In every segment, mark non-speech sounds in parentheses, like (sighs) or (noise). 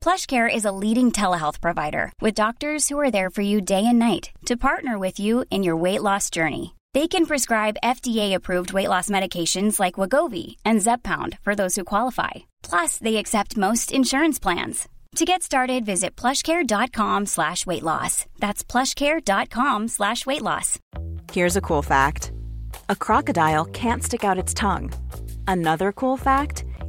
PlushCare is a leading telehealth provider with doctors who are there for you day and night to partner with you in your weight loss journey. They can prescribe FDA-approved weight loss medications like Wagovi and Zepbound for those who qualify. Plus, they accept most insurance plans. To get started, visit plushcare.com slash weight loss. That's plushcare.com slash weight loss. Here's a cool fact. A crocodile can't stick out its tongue. Another cool fact,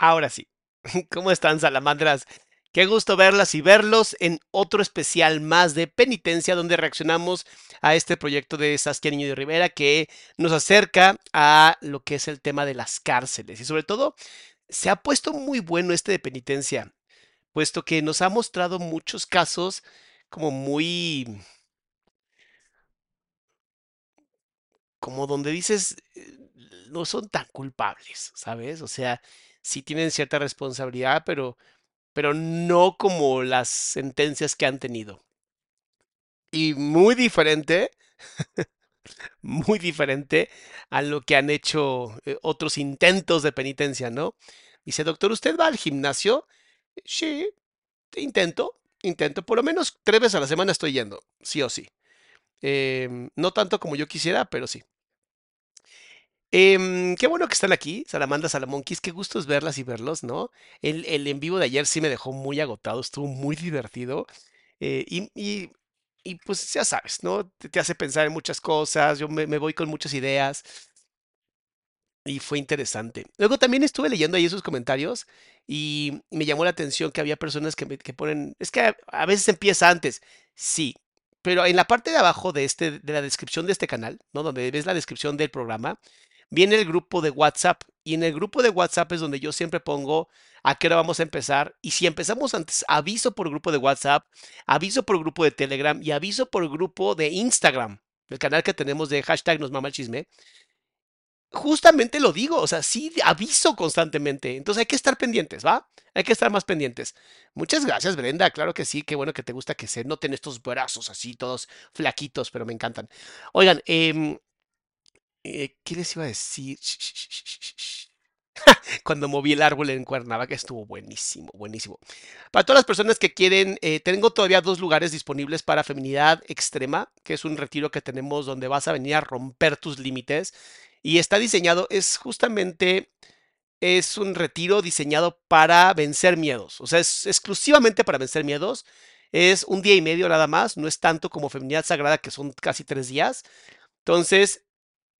Ahora sí. (laughs) ¿Cómo están, salamandras? Qué gusto verlas y verlos en otro especial más de penitencia donde reaccionamos a este proyecto de Saskia Niño de Rivera que nos acerca a lo que es el tema de las cárceles y sobre todo se ha puesto muy bueno este de penitencia, puesto que nos ha mostrado muchos casos como muy como donde dices eh, no son tan culpables, ¿sabes? O sea, sí tienen cierta responsabilidad, pero, pero no como las sentencias que han tenido. Y muy diferente, (laughs) muy diferente a lo que han hecho eh, otros intentos de penitencia, ¿no? Dice, doctor, ¿usted va al gimnasio? Sí, intento, intento, por lo menos tres veces a la semana estoy yendo, sí o sí. Em, no tanto como yo quisiera, pero sí. Em, qué bueno que están aquí, Salamandra Salamonquis, qué gusto es verlas y verlos, ¿no? El, el en vivo de ayer sí me dejó muy agotado, estuvo muy divertido. eh, y, y- pues ya sabes, ¿no? Te, hace pensar en muchas cosas, yo me, me voy con muchas ideas y fue interesante. Luego también estuve leyendo ahí esos comentarios y me llamó la atención que había personas que, que ponen, es que a, a veces empieza antes, sí, pero en la parte de abajo de este, de la descripción de este canal, ¿no? Donde ves la descripción del programa viene el grupo de WhatsApp y en el grupo de WhatsApp es donde yo siempre pongo a qué hora vamos a empezar y si empezamos antes, aviso por grupo de WhatsApp, aviso por grupo de Telegram y aviso por grupo de Instagram, el canal que tenemos de hashtag nos mama el chisme. Justamente lo digo, o sea, sí aviso constantemente, entonces hay que estar pendientes, ¿va? Hay que estar más pendientes. Muchas gracias, Brenda. Claro que sí, qué bueno que te gusta que se noten estos brazos así, todos flaquitos, pero me encantan. Oigan, eh, eh, ¿qué les iba a decir? (laughs) Cuando moví el árbol en Cuernavaca estuvo buenísimo, buenísimo. Para todas las personas que quieren, eh, tengo todavía dos lugares disponibles para feminidad extrema, que es un retiro que tenemos donde vas a venir a romper tus límites. Y está diseñado, es justamente, es un retiro diseñado para vencer miedos. O sea, es exclusivamente para vencer miedos. Es un día y medio nada más, no es tanto como feminidad sagrada, que son casi tres días. Entonces,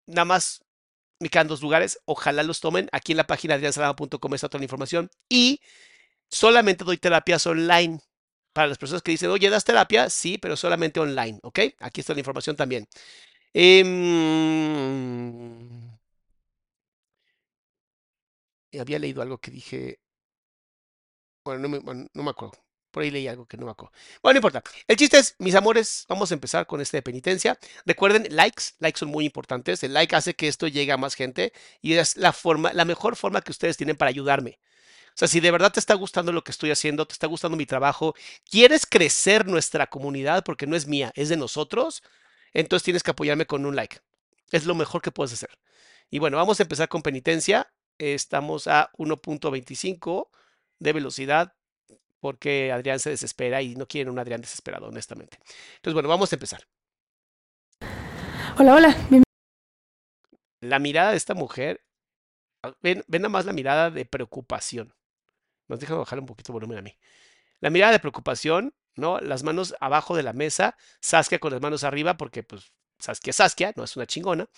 nada más me quedan dos lugares. Ojalá los tomen. Aquí en la página adriansalama.com está toda la información. Y solamente doy terapias online. Para las personas que dicen, oye, ¿das terapia? Sí, pero solamente online, ¿ok? Aquí está la información también. Em, había leído algo que dije. Bueno, no me, bueno, no me acuerdo. Por ahí leí algo que no me acuerdo. Bueno, no importa. El chiste es, mis amores, vamos a empezar con este de penitencia. Recuerden, likes, likes son muy importantes. El like hace que esto llegue a más gente y es la forma, la mejor forma que ustedes tienen para ayudarme. O sea, si de verdad te está gustando lo que estoy haciendo, te está gustando mi trabajo, quieres crecer nuestra comunidad porque no es mía, es de nosotros, entonces tienes que apoyarme con un like. Es lo mejor que puedes hacer. Y bueno, vamos a empezar con penitencia. Estamos a 1.25 de velocidad porque Adrián se desespera y no quieren un Adrián desesperado, honestamente. Entonces, bueno, vamos a empezar. Hola, hola. La mirada de esta mujer, ven, ven nada más la mirada de preocupación. Nos deja bajar un poquito el volumen a mí. La mirada de preocupación, ¿no? Las manos abajo de la mesa, Saskia con las manos arriba, porque pues Saskia Saskia, no es una chingona.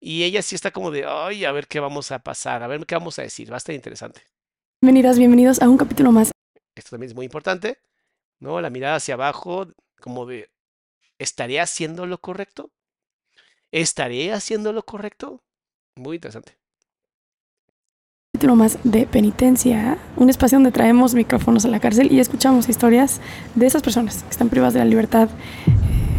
Y ella sí está como de, ay, a ver qué vamos a pasar, a ver qué vamos a decir, va a estar interesante. Bienvenidas, bienvenidos a un capítulo más esto también es muy importante, ¿no? La mirada hacia abajo, como de, ¿estaré haciendo lo correcto? ¿Estaré haciendo lo correcto? Muy interesante. Título más de penitencia, un espacio donde traemos micrófonos a la cárcel y escuchamos historias de esas personas que están privadas de la libertad.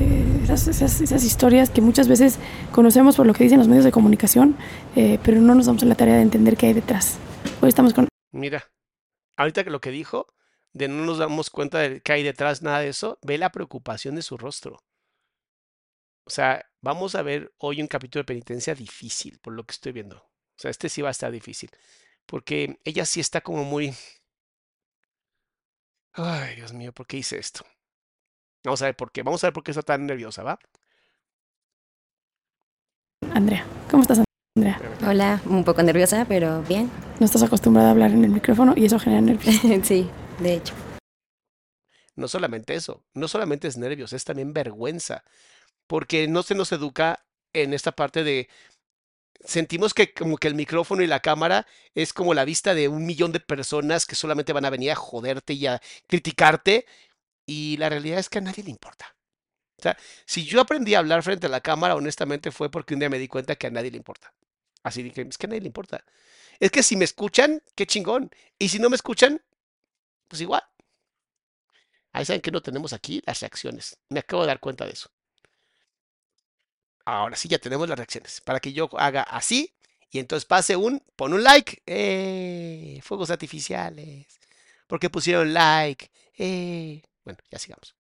Eh, esas, historias que muchas veces conocemos por lo que dicen los medios de comunicación, eh, pero no nos damos en la tarea de entender qué hay detrás. Hoy estamos con... Mira, ahorita que lo que dijo, de no nos damos cuenta de que hay detrás nada de eso, ve la preocupación de su rostro. O sea, vamos a ver hoy un capítulo de penitencia difícil, por lo que estoy viendo. O sea, este sí va a estar difícil. Porque ella sí está como muy... Ay, Dios mío, ¿por qué hice esto? Vamos a ver por qué. Vamos a ver por qué está tan nerviosa, ¿va? Andrea, ¿cómo estás, Andrea? Hola, un poco nerviosa, pero bien. No estás acostumbrada a hablar en el micrófono y eso genera nervios. (laughs) sí de hecho. No solamente eso, no solamente es nervios, es también vergüenza, porque no se nos educa en esta parte de sentimos que como que el micrófono y la cámara es como la vista de un millón de personas que solamente van a venir a joderte y a criticarte y la realidad es que a nadie le importa. O sea, si yo aprendí a hablar frente a la cámara, honestamente fue porque un día me di cuenta que a nadie le importa. Así dije, es que a nadie le importa. Es que si me escuchan, qué chingón. Y si no me escuchan, pues igual. Ahí saben que no tenemos aquí las reacciones. Me acabo de dar cuenta de eso. Ahora sí ya tenemos las reacciones. Para que yo haga así y entonces pase un, pon un like. ¡Eh! Fuegos artificiales. Porque pusieron like. ¡Eh! Bueno, ya sigamos.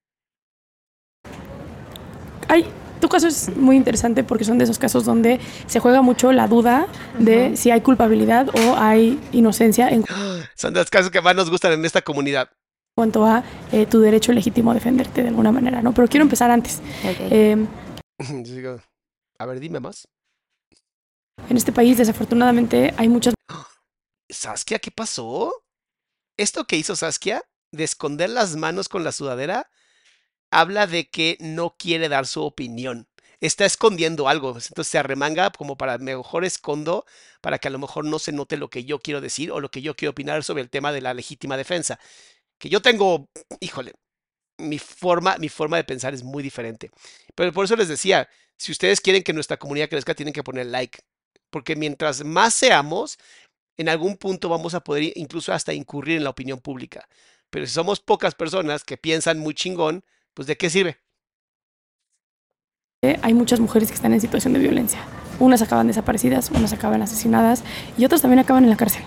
Ay, tu caso es muy interesante porque son de esos casos donde se juega mucho la duda de si hay culpabilidad o hay inocencia. En (gasps) son de los casos que más nos gustan en esta comunidad. cuanto a eh, tu derecho legítimo a defenderte de alguna manera, ¿no? Pero quiero empezar antes. Em, (laughs) a ver, dime más. En este país, desafortunadamente, hay muchas... (gasps) Saskia, ¿qué pasó? ¿Esto que hizo Saskia? De esconder las manos con la sudadera habla de que no quiere dar su opinión. Está escondiendo algo, entonces se arremanga como para mejor escondo, para que a lo mejor no se note lo que yo quiero decir o lo que yo quiero opinar sobre el tema de la legítima defensa. Que yo tengo, híjole, mi forma, mi forma de pensar es muy diferente. Pero por eso les decía, si ustedes quieren que nuestra comunidad crezca, tienen que poner like. Porque mientras más seamos, en algún punto vamos a poder incluso hasta incurrir en la opinión pública. Pero si somos pocas personas que piensan muy chingón, pues ¿de qué sirve? Hay muchas mujeres que están en situación de violencia. Unas acaban desaparecidas, unas acaban asesinadas y otras también acaban en la cárcel.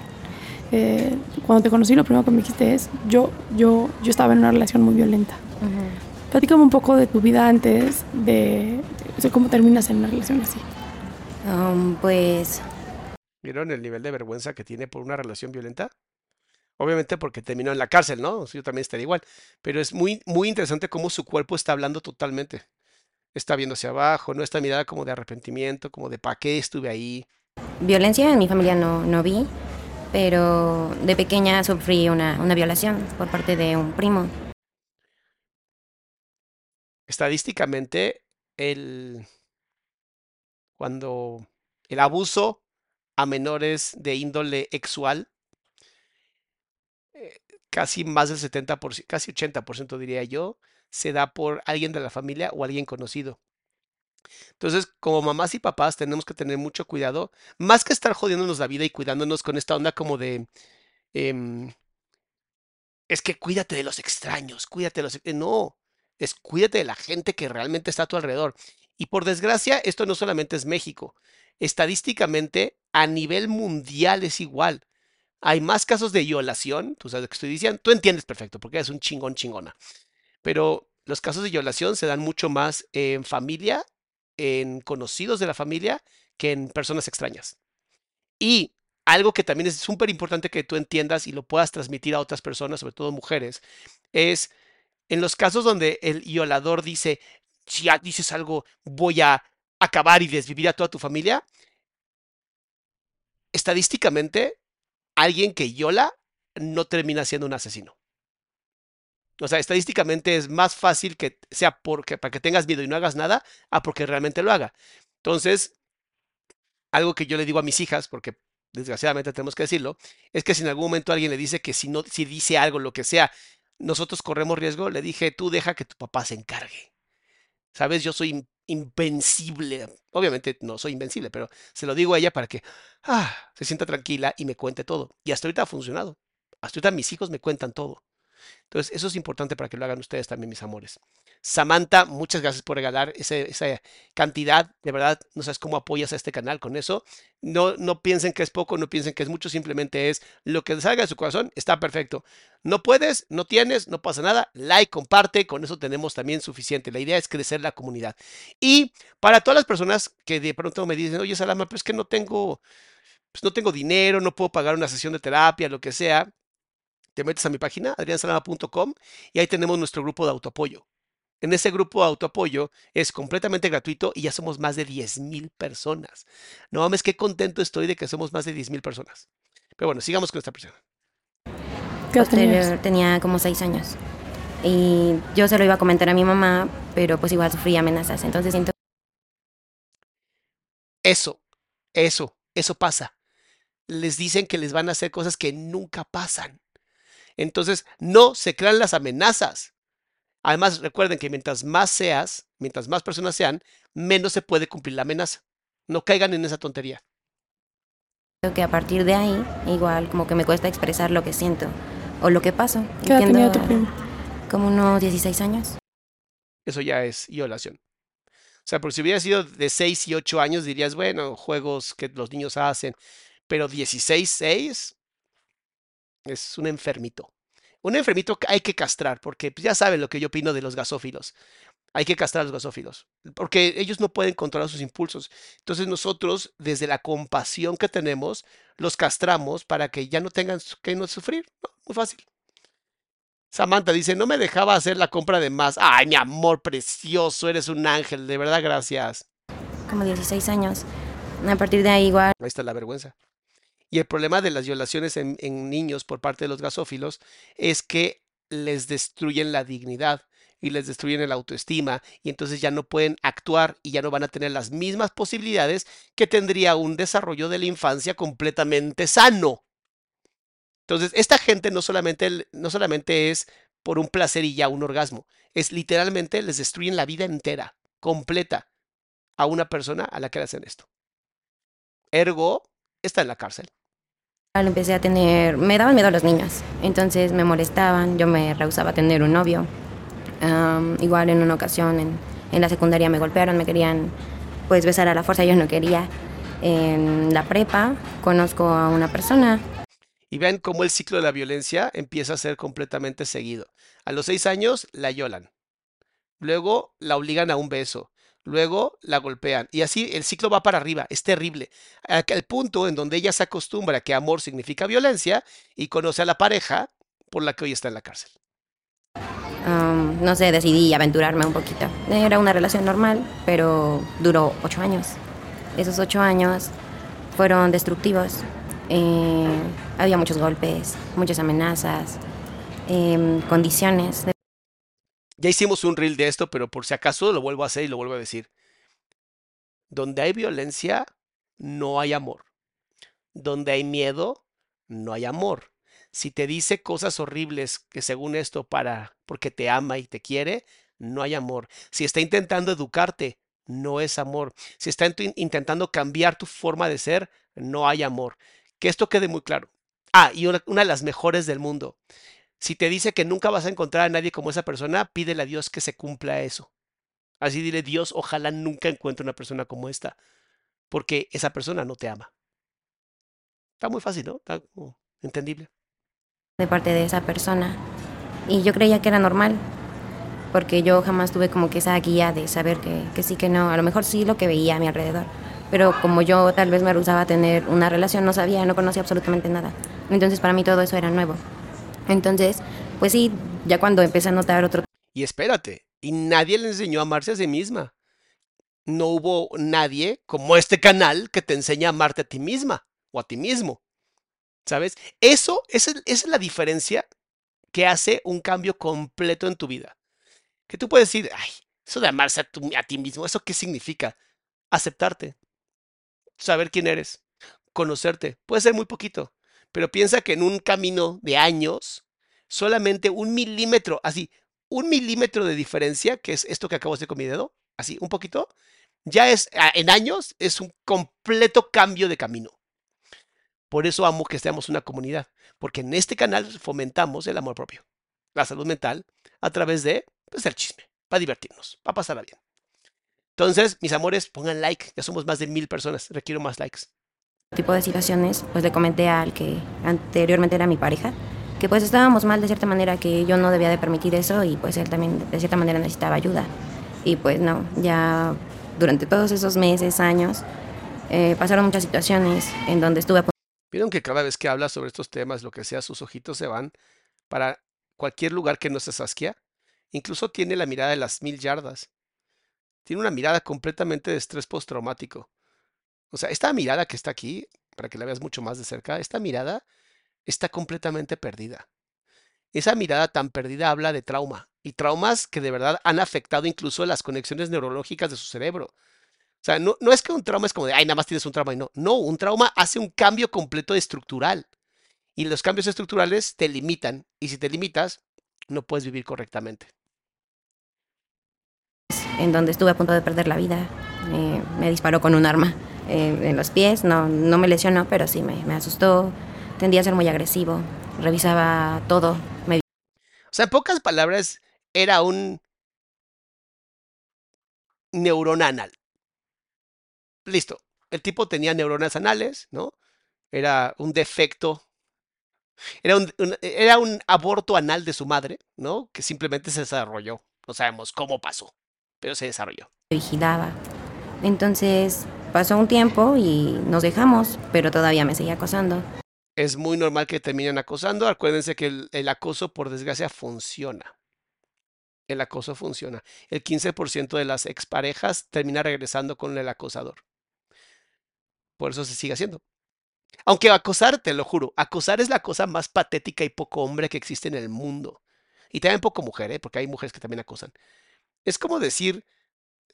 Eh, cuando te conocí, lo primero que me dijiste es, yo, yo, yo estaba en una relación muy violenta. Platícame un poco de tu vida antes, de, cómo terminas en una relación así. Um, pues... ¿Vieron el nivel de vergüenza que tiene por una relación violenta? Obviamente porque terminó en la cárcel, ¿no? Yo también estaría igual. Pero es muy, muy interesante cómo su cuerpo está hablando totalmente. Está viendo hacia abajo, ¿no? Esta mirada como de arrepentimiento, como de ¿para qué estuve ahí? Violencia en mi familia no, no vi, pero de pequeña sufrí una, una violación por parte de un primo. Estadísticamente, el, cuando el abuso a menores de índole sexual, casi más del 70%, casi 80% diría yo, se da por alguien de la familia o alguien conocido. Entonces, como mamás y papás tenemos que tener mucho cuidado, más que estar jodiéndonos la vida y cuidándonos con esta onda como de, em, es que cuídate de los extraños, cuídate de los... No, es cuídate de la gente que realmente está a tu alrededor. Y por desgracia, esto no solamente es México. Estadísticamente, a nivel mundial es igual. Hay más casos de violación, tú sabes lo que estoy diciendo, tú entiendes perfecto, porque eres un chingón chingona. Pero los casos de violación se dan mucho más en familia, en conocidos de la familia, que en personas extrañas. Y algo que también es súper importante que tú entiendas y lo puedas transmitir a otras personas, sobre todo mujeres, es en los casos donde el violador dice, si dices algo, voy a acabar y desvivir a toda tu familia, estadísticamente, alguien que viola no termina siendo un asesino. O sea, estadísticamente es más fácil que sea porque, para que tengas miedo y no hagas nada, a porque realmente lo haga. Entonces, algo que yo le digo a mis hijas, porque desgraciadamente tenemos que decirlo, es que si en algún momento alguien le dice que si no, si dice algo, lo que sea, nosotros corremos riesgo, le dije, tú deja que tu papá se encargue. ¿Sabes? Yo soy invencible. Obviamente no soy invencible, pero se lo digo a ella para que ah, se sienta tranquila y me cuente todo. Y hasta ahorita ha funcionado. Hasta ahorita mis hijos me cuentan todo. Entonces, eso es importante para que lo hagan ustedes también, mis amores. Samantha, muchas gracias por regalar esa cantidad. De verdad, no sabes cómo apoyas a este canal con eso. No, no piensen que es poco, no piensen que es mucho, simplemente es lo que salga de su corazón, está perfecto. No puedes, no tienes, no pasa nada. Like, comparte, con eso tenemos también suficiente. La idea es crecer la comunidad. Y para todas las personas que de pronto me dicen, oye, Salama, pero es que no tengo, pues no tengo dinero, no puedo pagar una sesión de terapia, lo que sea te metes a mi página, adriansalama.com, y ahí tenemos nuestro grupo de autoapoyo. En ese grupo de autoapoyo es completamente gratuito y ya somos más de 10.000 personas. No mames, qué contento estoy de que somos más de 10.000 personas. Pero bueno, sigamos con esta persona. ¿Qué tenía como 6 años. Y yo se lo iba a comentar a mi mamá, pero pues igual sufría amenazas. Entonces siento... Eso, eso, eso pasa. Les dicen que les van a hacer cosas que nunca pasan. Entonces, no se crean las amenazas. Además, recuerden que mientras más seas, mientras más personas sean, menos se puede cumplir la amenaza. No caigan en esa tontería. Creo que a partir de ahí, igual como que me cuesta expresar lo que siento o lo que paso. ¿Qué edad tenía tu primo? Como unos 16 años. Eso ya es violación. O sea, por si hubiera sido de 6 y 8 años, dirías, bueno, juegos que los niños hacen. Pero 16, 6, es un enfermito. Un enfermito que hay que castrar, porque pues, ya saben lo que yo opino de los gasófilos. Hay que castrar a los gasófilos, porque ellos no pueden controlar sus impulsos. Entonces nosotros, desde la compasión que tenemos, los castramos para que ya no tengan que no sufrir. muy fácil. Samantha dice, no me dejaba hacer la compra de más. Ay, mi amor precioso, eres un ángel, de verdad, gracias. Como 16 años. A partir de ahí igual. Ahí está la vergüenza. Y el problema de las violaciones en, niños por parte de los gasófilos es que les destruyen la dignidad y les destruyen el autoestima y entonces ya no pueden actuar y ya no van a tener las mismas posibilidades que tendría un desarrollo de la infancia completamente sano. Entonces, esta gente no solamente, no solamente es por un placer y ya un orgasmo, es literalmente les destruyen la vida entera, completa, a una persona a la que le hacen esto. Ergo, está en la cárcel empecé a tener, me daban miedo los niños, entonces me molestaban, yo me rehusaba a tener un novio. igual en una ocasión en, la secundaria me golpearon, me querían pues besar a la fuerza, yo no quería. En la prepa conozco a una persona. Y ven cómo el ciclo de la violencia empieza a ser completamente seguido. A los seis años la violan. Luego la obligan a un beso luego la golpean. Y así el ciclo va para arriba, es terrible. El punto en donde ella se acostumbra que amor significa violencia y conoce a la pareja por la que hoy está en la cárcel. no sé, decidí aventurarme un poquito. Era una relación normal, pero duró ocho años. Esos ocho años fueron destructivos. Eh, había muchos golpes, muchas amenazas, em, condiciones. Ya hicimos un reel de esto, pero por si acaso lo vuelvo a hacer y lo vuelvo a decir. Donde hay violencia, no hay amor. Donde hay miedo, no hay amor. Si te dice cosas horribles que según esto para porque te ama y te quiere, no hay amor. Si está intentando educarte, no es amor. Si está intentando cambiar tu forma de ser, no hay amor. Que esto quede muy claro. Ah, y una, una, de las mejores del mundo. Si te dice que nunca vas a encontrar a nadie como esa persona, pídele a Dios que se cumpla eso. Así dile, Dios, ojalá nunca encuentre una persona como esta, porque esa persona no te ama. Está muy fácil, ¿no? Está entendible. De parte de esa persona. Y yo creía que era normal, porque yo jamás tuve como que esa guía de saber que, que sí, que no. A lo mejor sí lo que veía a mi alrededor, pero como yo tal vez me rehusaba a tener una relación, no sabía, no conocía absolutamente nada. Entonces para mí todo eso era nuevo. Entonces, pues sí, ya cuando empecé a notar otro... Y espérate, y nadie le enseñó a amarse a sí misma. No hubo nadie como este canal que te enseña a amarte a ti misma o a ti mismo. ¿Sabes? Eso, esa, es la diferencia que hace un cambio completo en tu vida. Que tú puedes decir, ay, eso de amarse a, a ti mismo, ¿eso qué significa? Aceptarte, saber quién eres, conocerte. Puede ser muy poquito, pero piensa que en un camino de años, solamente un milímetro, así, un milímetro de diferencia, que es esto que acabo de hacer con mi dedo, así, un poquito, ya es, en años, es un completo cambio de camino. Por eso amo que seamos una comunidad, porque en este canal fomentamos el amor propio, la salud mental, a través de pues, el chisme, para divertirnos, para pasarla bien. Entonces, mis amores, pongan like, ya somos más de mil personas, requiero más likes. Tipo de situaciones, pues le comenté al que anteriormente era mi pareja, que pues estábamos mal de cierta manera, que yo no debía de permitir eso y pues él también de cierta manera necesitaba ayuda. Y pues no, ya durante todos esos meses, años, eh, pasaron muchas situaciones en donde estuve... Vieron que cada vez que habla sobre estos temas, lo que sea, sus ojitos se van para cualquier lugar que no se Saskia. Incluso tiene la mirada de las mil yardas. Tiene una mirada completamente de estrés postraumático. O sea, esta mirada que está aquí, para que la veas mucho más de cerca, esta mirada está completamente perdida. Esa mirada tan perdida habla de trauma y traumas que de verdad han afectado incluso las conexiones neurológicas de su cerebro. O sea, no, no es que un trauma es como de, ay, nada más tienes un trauma y no. No, un trauma hace un cambio completo estructural. Y los cambios estructurales te limitan. Y si te limitas, no puedes vivir correctamente. En donde estuve a punto de perder la vida, eh, me disparó con un arma eh, en los pies. No, no me lesionó, pero sí me, me asustó tendía a ser muy agresivo, revisaba todo. O sea, en pocas palabras, era un neurona anal. Listo. El tipo tenía neuronas anales, ¿no? Era un defecto. Era un, era un aborto anal de su madre, ¿no? Que simplemente se desarrolló. No sabemos cómo pasó, pero se desarrolló. Vigilaba. Entonces pasó un tiempo y nos dejamos, pero todavía me seguía acosando es muy normal que terminen acosando. Acuérdense que el, acoso, por desgracia, funciona. El acoso funciona. El 15% de las exparejas termina regresando con el acosador. Por eso se sigue haciendo. Aunque acosar, te lo juro, acosar es la cosa más patética y poco hombre que existe en el mundo. Y también poco mujer, ¿eh? porque hay mujeres que también acosan. Es como decir,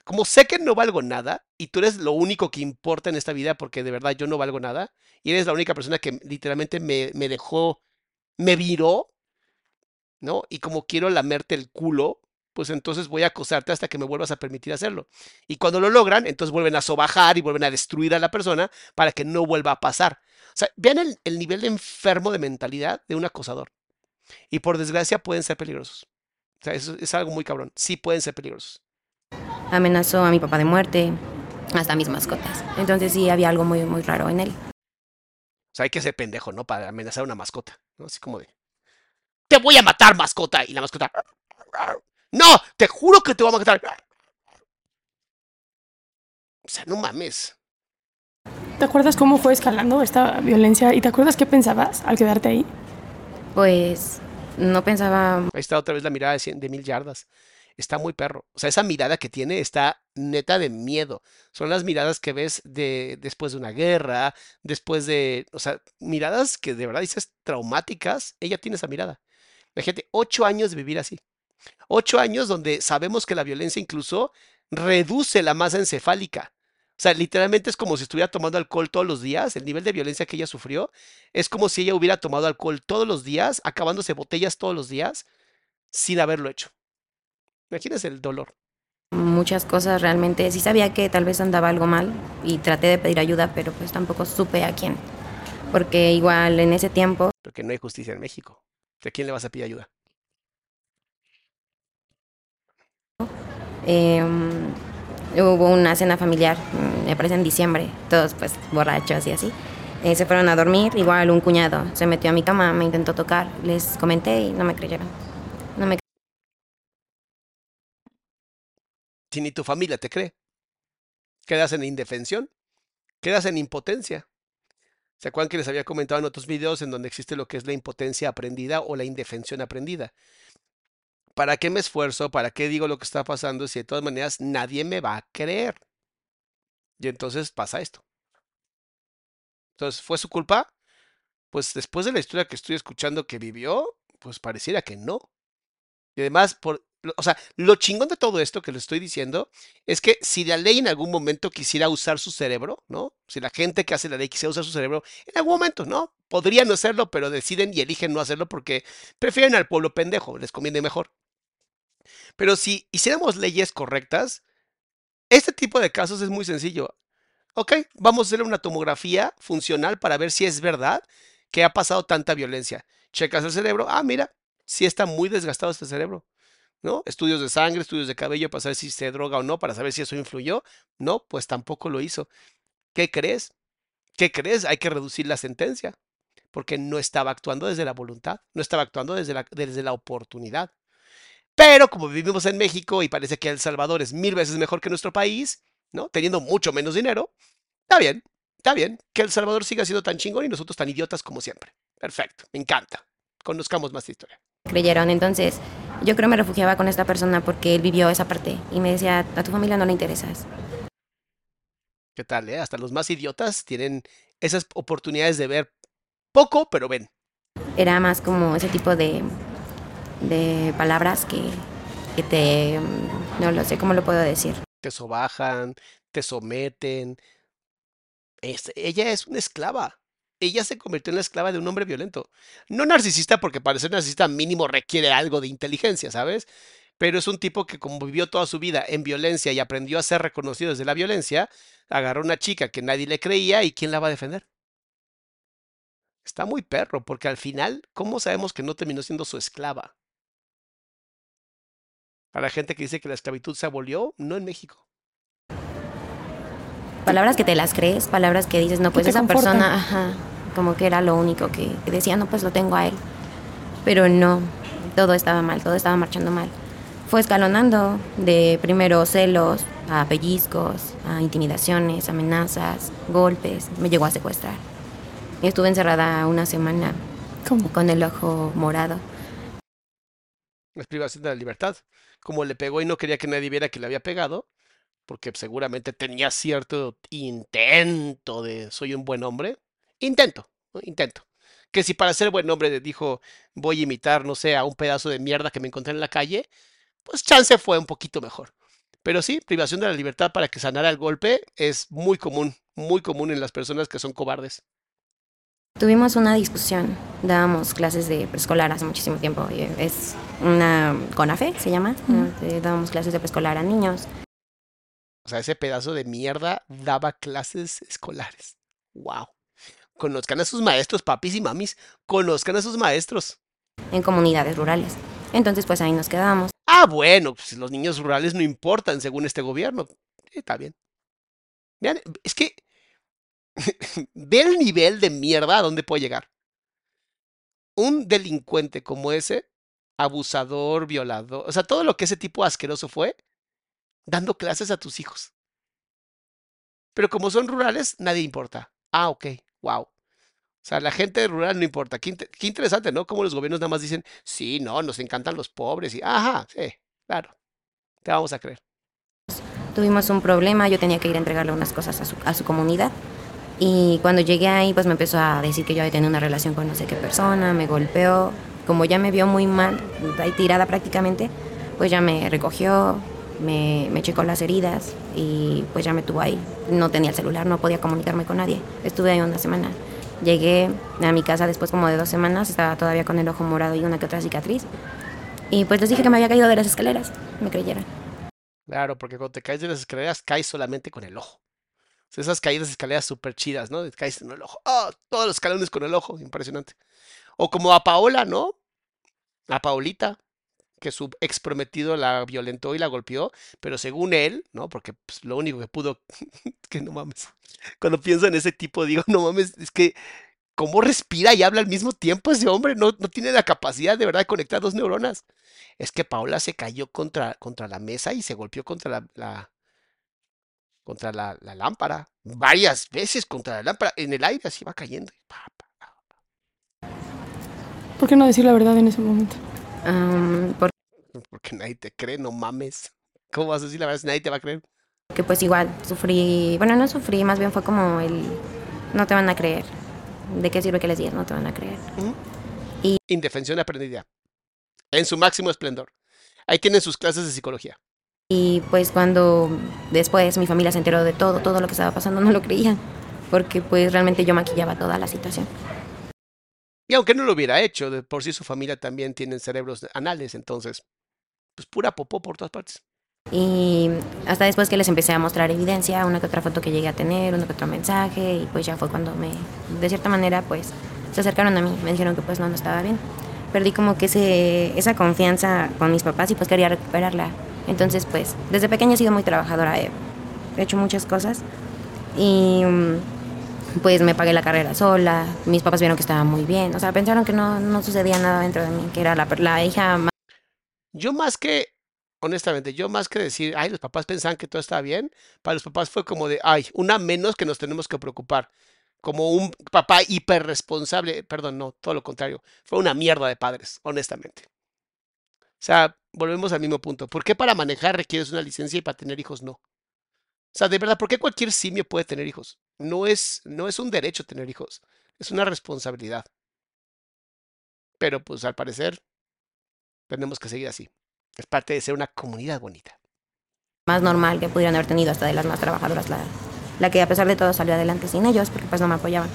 como sé que no valgo nada y tú eres lo único que importa en esta vida porque de verdad yo no valgo nada y eres la única persona que literalmente me, me dejó, me viró, ¿no? Y como quiero lamerte el culo, pues entonces voy a acosarte hasta que me vuelvas a permitir hacerlo. Y cuando lo logran, entonces vuelven a sobajar y vuelven a destruir a la persona para que no vuelva a pasar. O sea, vean el, el nivel de enfermo de mentalidad de un acosador. Y por desgracia pueden ser peligrosos. O sea, eso es algo muy cabrón. Sí pueden ser peligrosos amenazó a mi papá de muerte, hasta a mis mascotas. Entonces sí había algo muy, muy raro en él. O sea, hay que ser pendejo, ¿no? Para amenazar a una mascota, ¿no? Así como de, te voy a matar, mascota. Y la mascota, no, te juro que te voy a matar. O sea, no mames. ¿Te acuerdas cómo fue escalando esta violencia? ¿Y te acuerdas qué pensabas al quedarte ahí? Pues no pensaba... Ahí está otra vez la mirada de, mil yardas está muy perro. O sea, esa mirada que tiene está neta de miedo. Son las miradas que ves de después de una guerra, después de, o sea, miradas que de verdad dices traumáticas. Ella tiene esa mirada. Imagínate, ocho años de vivir así. Ocho años donde sabemos que la violencia incluso reduce la masa encefálica. O sea, literalmente es como si estuviera tomando alcohol todos los días. El nivel de violencia que ella sufrió es como si ella hubiera tomado alcohol todos los días, acabándose botellas todos los días, sin haberlo hecho. Imagínense el dolor. Muchas cosas realmente, sí sabía que tal vez andaba algo mal y traté de pedir ayuda, pero pues tampoco supe a quién. Porque igual en ese tiempo... Porque no hay justicia en México. ¿De quién le vas a pedir ayuda? Eh, hubo una cena familiar, me parece en diciembre, todos pues borrachos y así. Eh, se fueron a dormir, igual un cuñado se metió a mi cama, me intentó tocar, les comenté y no me creyeron. No me Si ni tu familia te cree. Quedas en indefensión, quedas en impotencia. ¿Se acuerdan que les había comentado en otros videos en donde existe lo que es la impotencia aprendida o la indefensión aprendida? ¿Para qué me esfuerzo? ¿Para qué digo lo que está pasando si de todas maneras nadie me va a creer? Y entonces pasa esto. Entonces, ¿fue su culpa? Pues después de la historia que estoy escuchando que vivió, pues pareciera que no. Y además, por, o sea, lo chingón de todo esto que le estoy diciendo es que si la ley en algún momento quisiera usar su cerebro, ¿no? Si la gente que hace la ley quisiera usar su cerebro, en algún momento, ¿no? Podrían hacerlo, pero deciden y eligen no hacerlo porque prefieren al pueblo pendejo, les conviene mejor. Pero si hiciéramos leyes correctas, este tipo de casos es muy sencillo. Ok, vamos a hacer una tomografía funcional para ver si es verdad que ha pasado tanta violencia. Checas el cerebro, ah, mira, sí está muy desgastado este cerebro. ¿No? Estudios de sangre, estudios de cabello para saber si se droga o no, para saber si eso influyó. No, pues tampoco lo hizo. ¿Qué crees? ¿Qué crees? Hay que reducir la sentencia, porque no estaba actuando desde la voluntad, no estaba actuando desde la, desde la oportunidad. Pero como vivimos en México y parece que El Salvador es mil veces mejor que nuestro país, ¿no? Teniendo mucho menos dinero, está bien, está bien que El Salvador siga siendo tan chingón y nosotros tan idiotas como siempre. Perfecto, me encanta. Conozcamos más de historia. Creyeron, entonces yo creo me refugiaba con esta persona porque él vivió esa parte y me decía, a tu familia no le interesas. ¿Qué tal, eh? Hasta los más idiotas tienen esas oportunidades de ver poco, pero ven. Era más como ese tipo de de palabras que, que te, no lo sé cómo lo puedo decir. Te sobajan, te someten. Es, ella es una esclava. Ella se convirtió en la esclava de un hombre violento. No narcisista, porque para ser narcisista mínimo requiere algo de inteligencia, ¿sabes? Pero es un tipo que como vivió toda su vida en violencia y aprendió a ser reconocido desde la violencia, agarró una chica que nadie le creía y ¿quién la va a defender? Está muy perro, porque al final, ¿cómo sabemos que no terminó siendo su esclava? A la gente que dice que la esclavitud se abolió, no en México. Palabras que te las crees, palabras que dices, no, pues esa persona, ajá, como que era lo único que, decía, no, pues lo tengo a él. Pero no, todo estaba mal, todo estaba marchando mal. Fue escalonando de primero celos, a pellizcos, a intimidaciones, amenazas, golpes. Me llegó a secuestrar. Estuve encerrada una semana con el ojo morado. Es privación de la libertad como le pegó y no quería que nadie viera que le había pegado, porque seguramente tenía cierto intento de soy un buen hombre. Intento, intento. Que si para ser buen hombre dijo voy a imitar, no sé, a un pedazo de mierda que me encontré en la calle, pues chance fue un poquito mejor. Pero sí, privación de la libertad para que sanara el golpe es muy común, muy común en las personas que son cobardes. Tuvimos una discusión, dábamos clases de preescolar hace muchísimo tiempo, es una CONAFE se llama, dábamos clases de preescolar a niños. O sea, ese pedazo de mierda daba clases escolares. ¡Wow! Conozcan a sus maestros, papis y mamis, conozcan a sus maestros. En comunidades rurales. Entonces, pues ahí nos quedamos. Ah, bueno, pues los niños rurales no importan según este gobierno. está bien. Vean, es que (laughs) ve el nivel de mierda a dónde puede llegar. Un delincuente como ese, abusador, violador, o sea, todo lo que ese tipo asqueroso fue, dando clases a tus hijos. Pero como son rurales, nadie importa. Ah, ok, wow. O sea, la gente rural no importa. Qué, qué, interesante, ¿no? Como los gobiernos nada más dicen, sí, no, nos encantan los pobres. Y, ajá, sí, claro. Te vamos a creer. Tuvimos un problema, yo tenía que ir a entregarle unas cosas a su, a su comunidad. Y cuando llegué ahí, pues me empezó a decir que yo había tenido una relación con no sé qué persona, me golpeó. Como ya me vio muy mal, ahí tirada prácticamente, pues ya me recogió, me, me checó las heridas y pues ya me tuvo ahí. No tenía el celular, no podía comunicarme con nadie. Estuve ahí una semana. Llegué a mi casa después como de dos semanas, estaba todavía con el ojo morado y una que otra cicatriz. Y pues les dije que me había caído de las escaleras, me creyeron. Claro, porque cuando te caes de las escaleras, caes solamente con el ojo. Esas caídas de escaleras súper chidas, ¿no? Caes en el ojo. ¡Ah! todos los escalones con el ojo, impresionante. O como a Paola, ¿no? A Paolita, que su ex prometido la violentó y la golpeó, pero según él, ¿no? Porque pues, lo único que pudo, (laughs) que no mames, cuando pienso en ese tipo digo, no mames, es que cómo respira y habla al mismo tiempo ese hombre, no, no tiene la capacidad de verdad de conectar dos neuronas. Es que Paola se cayó contra, contra la mesa y se golpeó contra la contra la, la, lámpara, varias veces contra la lámpara, en el aire así va cayendo. ¿Por qué no decir la verdad en ese momento? Um, por porque nadie te cree, no mames. ¿Cómo vas a decir la verdad si nadie te va a creer? Que pues igual sufrí, bueno, no sufrí, más bien fue como el, no te van a creer. ¿De qué sirve que les digas? No te van a creer. ¿Mm? Y... Indefensión aprendida. En su máximo esplendor. Ahí tienen sus clases de psicología. Y pues cuando después mi familia se enteró de todo, todo lo que estaba pasando, (laughs) no lo creían. Porque pues realmente yo maquillaba toda la situación. Y aunque no lo hubiera hecho, de por sí su familia también tiene cerebros anales, entonces pues pura popó por todas partes. Y hasta después que les empecé a mostrar evidencia, una que otra foto que llegué a tener, uno que otro mensaje, y pues ya fue cuando me, de cierta manera, pues se acercaron a mí, me dijeron que pues no, no estaba bien. Perdí como que ese, esa confianza con mis papás y pues quería recuperarla. Entonces pues desde pequeña he sido muy trabajadora, he hecho muchas cosas y pues me pagué la carrera sola, mis papás vieron que estaba muy bien, o sea, pensaron que no, no sucedía nada dentro de mí, que era la, la hija más yo más que, honestamente, yo más que decir, ay, los papás pensaban que todo estaba bien, para los papás fue como de, ay, una menos que nos tenemos que preocupar. Como un papá hiperresponsable, perdón, no, todo lo contrario. Fue una mierda de padres, honestamente. Sea, volvemos al mismo punto. ¿Por qué para manejar requieres una licencia y para tener hijos no? O sea, de verdad, ¿por qué cualquier simio puede tener hijos? No es, no es un derecho tener hijos, es una responsabilidad. Pero pues al parecer tenemos que seguir así. Es parte de ser una comunidad bonita. Más normal que pudieran haber tenido hasta de las más trabajadoras, la, la que a pesar de todo salió adelante sin ellos, porque pues no me apoyaban.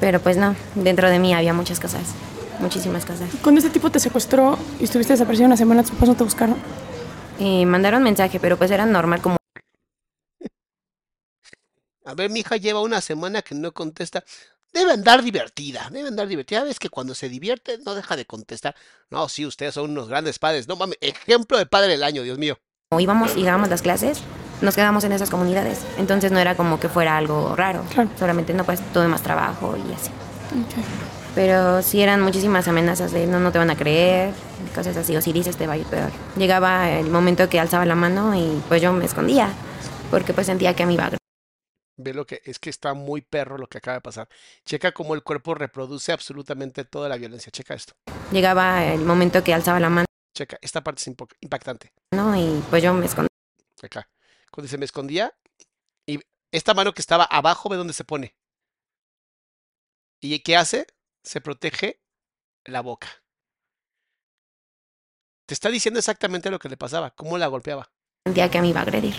Pero pues no, dentro de mí había muchas cosas, muchísimas cosas. Cuando este tipo te secuestró y estuviste desaparecido una semana, tus papás no te buscaron. Y mandaron mensaje, pero pues era normal como... A ver, mi hija lleva una semana que no contesta debe andar divertida, debe andar divertida. Ves que cuando se divierte no deja de contestar. No, sí, ustedes son unos grandes padres. No mames, ejemplo de padre del año, Dios mío. Como íbamos y dábamos las clases, nos quedamos en esas comunidades. Entonces no era como que fuera algo raro. Claro. Solamente no, pues tuve más trabajo y así. Okay. Pero sí eran muchísimas amenazas de no, no te van a creer, cosas así, o si dices te va a ir peor. Llegaba el momento que alzaba la mano y pues yo me escondía, porque pues sentía que me iba a Ve lo que es que está muy perro lo que acaba de pasar. Checa cómo el cuerpo reproduce absolutamente toda la violencia. Checa esto. Llegaba el momento que alzaba la mano. Checa, esta parte es impactante. No, y pues yo me escondía. Acá. Cuando se me escondía, y esta mano que estaba abajo, ve dónde se pone. ¿Y qué hace? Se protege la boca. Te está diciendo exactamente lo que le pasaba, cómo la golpeaba. Sentía que me iba a agredir.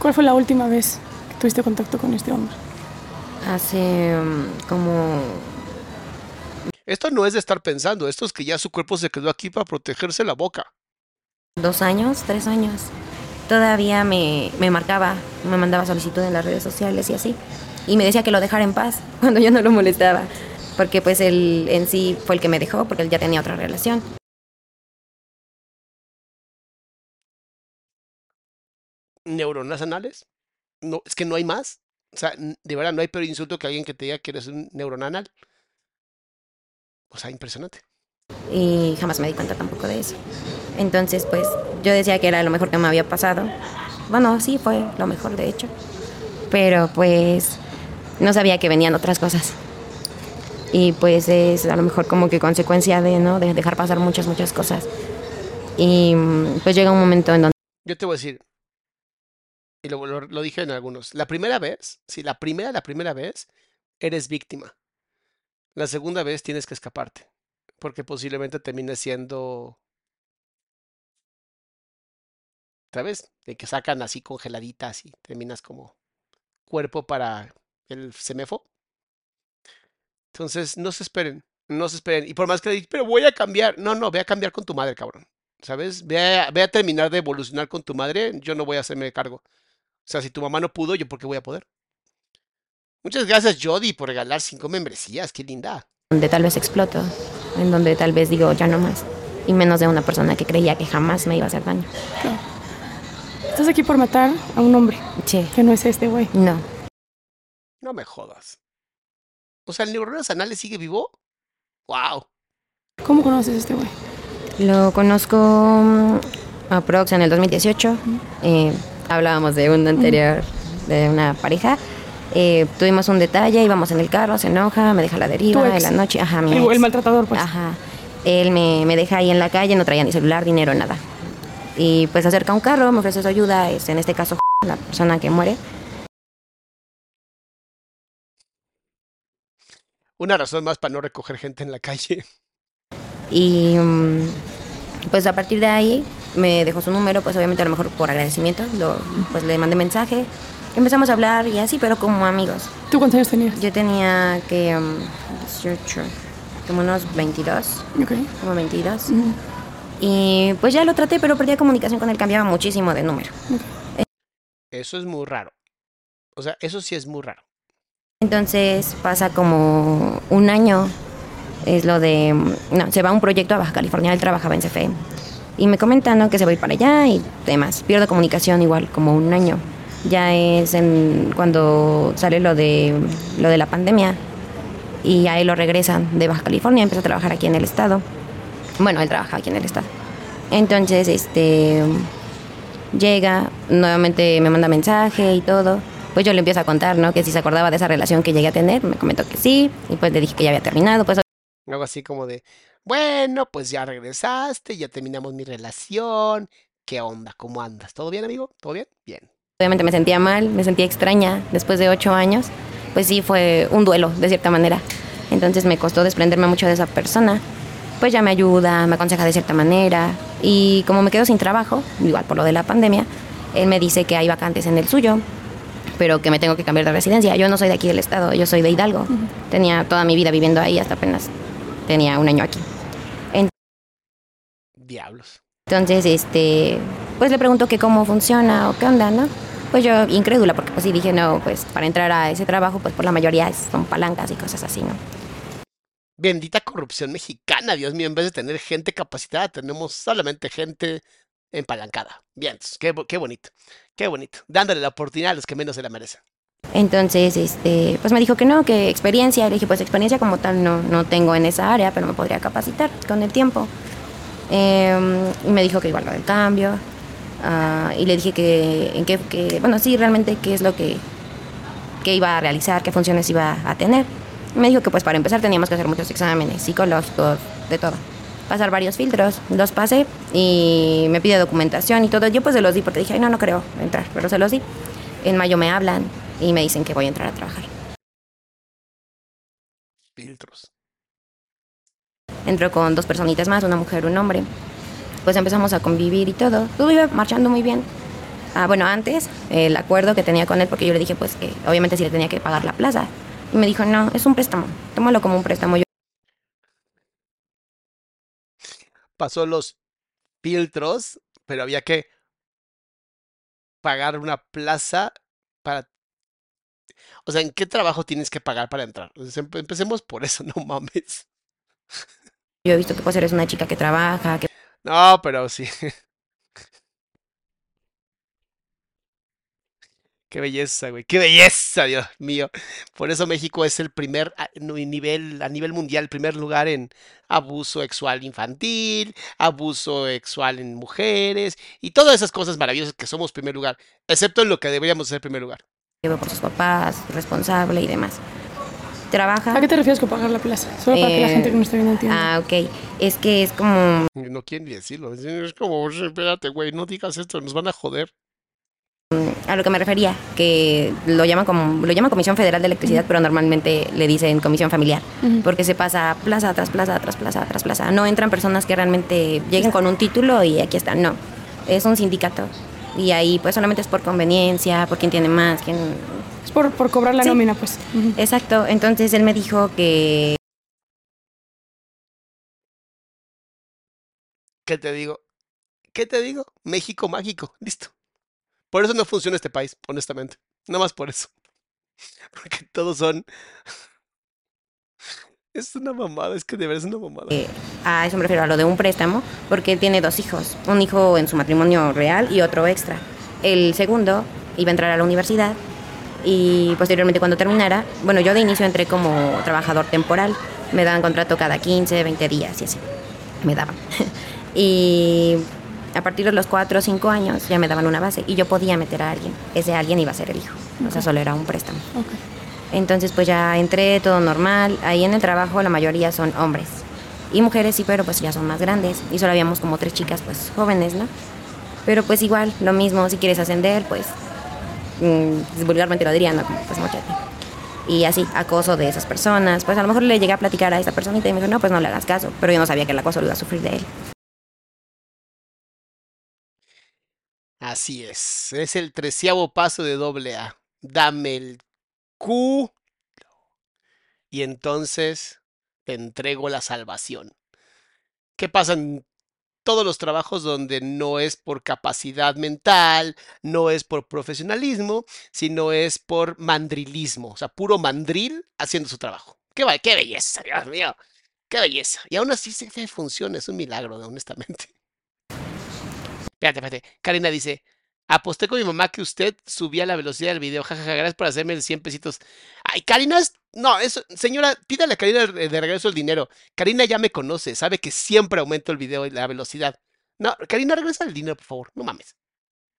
¿Cuál fue la última vez tuviste contacto con este hombre? Hace um, como... Esto no es de estar pensando, esto es que ya su cuerpo se quedó aquí para protegerse la boca. Dos años, tres años. Todavía me, me marcaba, me mandaba solicitud en las redes sociales y así. Y me decía que lo dejara en paz (laughs) cuando yo no lo molestaba. Porque pues él en sí fue el que me dejó, porque él ya tenía otra relación. neuronas anales no, es que no hay más. O sea, de verdad, no hay peor insulto que alguien que te diga que eres un neuronanal. O sea, impresionante. Y jamás me di cuenta tampoco de eso. Entonces, pues, yo decía que era lo mejor que me había pasado. Bueno, sí, fue lo mejor, de hecho. Pero, pues, no sabía que venían otras cosas. Y, pues, es a lo mejor como que consecuencia de, ¿no? De dejar pasar muchas, muchas cosas. Y, pues, llega un momento en donde... Yo te voy a decir, y lo, lo, dije en algunos, la primera vez, sí, la primera, la primera vez, eres víctima. La segunda vez tienes que escaparte, porque posiblemente termines siendo ¿sabes? De que sacan así congeladitas y terminas como cuerpo para el semefo. Entonces, no se esperen, no se esperen. Y por más que le digan, pero voy a cambiar. No, no, ve a cambiar con tu madre, cabrón. ¿Sabes? Ve a, ve a terminar de evolucionar con tu madre. Yo no voy a hacerme cargo. O sea, si tu mamá no pudo, ¿yo por qué voy a poder? Muchas gracias, Jody, por regalar cinco membresías. Qué linda. Donde tal vez exploto, en donde tal vez digo ya no más. Y menos de una persona que creía que jamás me iba a hacer daño. Claro. Estás aquí por matar a un hombre, Sí, que no es este güey. no. No me jodas. O sea, ¿el neuronas anales sigue vivo? ¡Wow! ¿Cómo conoces a este güey? Lo conozco mm, aprox en el 2018. Eh, hablábamos de un anterior, de una pareja. Eh, tuvimos un detalle, íbamos en el carro, se enoja, me deja a la deriva en la noche. Ajá, mi El, ex. el maltratador, pues. Ajá. Él me, me deja ahí en la calle, no traía ni celular, dinero, nada. Y pues se acerca un carro, me ofrece su ayuda, es en este caso (laughs) la persona que muere. Una razón más para no recoger gente en la calle. Y mm, pues a partir de ahí me dejó su número, pues obviamente a lo mejor por agradecimiento, lo, pues le mandé mensaje. Empezamos a hablar y así, pero como amigos. ¿Tú cuántos años tenías? Yo tenía que mm, 18, como unos 22, Ok. como 22. Y pues ya lo traté, pero perdía comunicación con él, cambiaba muchísimo de número. Eso es muy raro. O sea, eso sí es muy raro. Entonces pasa como un año, es lo de, no, se va a un proyecto a Baja California, él trabajaba en CFE. Y me comentan que se va a ir para allá y demás. Pierdo comunicación igual, como un año. Ya es en, cuando sale lo de, lo de la pandemia y a él lo regresan de Baja California, empieza a trabajar aquí en el estado. Bueno, él trabaja aquí en el estado. Entonces, este, llega, nuevamente me manda mensaje y todo. Pues yo le empiezo a contar, ¿no? Que si se acordaba de esa relación que llegué a tener, me comentó que sí, y pues le dije que ya había terminado, pues Algo así como de, bueno, pues ya regresaste, ya terminamos mi relación. ¿Qué onda? ¿Cómo andas? ¿Todo bien, amigo? ¿Todo bien? Bien. obviamente me sentía mal, me sentía extraña después de ocho años, pues sí fue un duelo, de cierta manera. Entonces me costó desprenderme mucho de esa persona. Pues ya me ayuda, me aconseja de cierta manera. Y como me quedo sin trabajo, igual por lo de la pandemia, él me dice que hay vacantes en el suyo, pero que me tengo que cambiar de residencia. Yo no soy de aquí del estado, yo soy de Hidalgo. Tenía toda mi vida viviendo ahí, hasta apenas tenía un año aquí. Diablos. Entonces, este, pues le pregunto que cómo funciona o qué onda, ¿no? Pues yo incrédula, porque pues sí dije, no, pues para entrar a ese trabajo, pues por la mayoría son palancas y cosas así, ¿no? Bendita corrupción mexicana, Dios mío. En vez de tener gente capacitada, tenemos solamente gente empalancada. Bien, qué, qué bonito. Qué bonito. Dándole la oportunidad a los que menos se la merecen. Entonces, este, pues me dijo que no, que experiencia. Le dije, pues experiencia como tal no, no tengo en esa área, pero me podría capacitar con el tiempo. Em, y me dijo que igual lo del cambio. ah, y le dije que, en qué, que, bueno, sí, realmente qué es lo que, que iba a realizar, qué funciones iba a tener. Me dijo que pues para empezar teníamos que hacer muchos exámenes psicológicos, de todo. Pasar varios filtros, los pasé y me pide documentación y todo. Yo pues se los di porque dije, ay no, no creo entrar, pero se los di. En mayo me hablan y me dicen que voy a entrar a trabajar. Filtros. Entro con dos personitas más, una mujer un hombre. Pues empezamos a convivir y todo. Todo iba marchando muy bien. Ah, bueno, antes, el acuerdo que tenía con él, porque yo le dije pues que obviamente sí le tenía que pagar la plaza. Y me dijo, no, es un préstamo, tómalo como un préstamo. Yo, Pasó los filtros, pero había que pagar una plaza para... O sea, ¿en qué trabajo tienes que pagar para entrar? Empe- empecemos por eso, (laughs) no mames. yo he visto que pues eres una chica que trabaja, que No, pero sí. Qué belleza, güey. Qué belleza, Dios mío. Por eso México es el primer a nivel, a nivel mundial, primer lugar en abuso sexual infantil, abuso sexual en mujeres y todas esas cosas maravillosas que somos primer lugar, excepto en lo que deberíamos ser primer lugar. lleva por sus papás, responsable y demás. Trabaja. ¿A qué te refieres con pagar la plaza? Solo para que la Eh, gente que no está viendo entienda. Ah, ok. Es que es como No quieren ni decirlo. Es como, espérate, güey, no digas esto, nos van a joder. A lo que me refería, que lo llaman como lo llaman Comisión Federal de Electricidad, pero normalmente le dicen Comisión Familiar, porque se pasa plaza tras plaza tras plaza tras plaza. No entran personas que realmente lleguen con un título y aquí están, no. Es un sindicato Y ahí pues solamente es por conveniencia, por quién tiene más, quién... Es por, por cobrar la Sí. nómina, pues. Exacto, entonces él me dijo que ¿Qué te digo? ¿Qué te digo? México mágico, (laughs) listo. Por eso no funciona este país, honestamente. Nada más por eso. (laughs) Porque todos son. (laughs) Es una mamada, es que de verdad una mamada. a eso me refiero, a lo de un préstamo, porque tiene dos hijos, un hijo en su matrimonio real y otro extra. El segundo iba a entrar a la universidad y posteriormente cuando terminara, bueno, yo de inicio entré como trabajador temporal, me daban contrato cada 15, 20 días y así, me daban. (laughs) y a partir de los 4 o 5 años ya me daban una base y yo podía meter a alguien, ese alguien iba a ser el hijo, o sea, solo era un préstamo. Entonces pues ya entré, todo normal. Ahí en el trabajo la mayoría son hombres. Y mujeres sí, pero pues ya son más grandes. Y solo habíamos como tres chicas pues jóvenes, ¿no? Pero pues igual, lo mismo, si quieres ascender, pues mm, vulgarmente lo diría, ¿no? Como pues mochate. Y así, acoso de esas personas. Pues a lo mejor le llegué a platicar a esa personita y me dijo, no, pues no le hagas caso. Pero yo no sabía que el acoso lo iba a sufrir de él. Así es. Es el treceavo paso de doble A. Dame el Q. Y entonces te entrego la salvación. ¿Qué pasa en todos los trabajos donde no es por capacidad mental, no es por profesionalismo, sino es por mandrilismo? O sea, puro mandril haciendo su trabajo. ¡Qué, qué belleza, Dios mío! ¡Qué belleza! Y aún así se funciona, es un milagro, honestamente. Espérate, espérate. Karina dice, aposté con mi mamá que usted subía la velocidad del video. Jajaja, gracias por hacerme el 100 pesitos. Ay, Karina es... No, eso, señora, pídale a Karina de regreso el dinero. Karina ya me conoce, sabe que siempre aumento el video y la velocidad. No, Karina, regresa el dinero, por favor. No mames.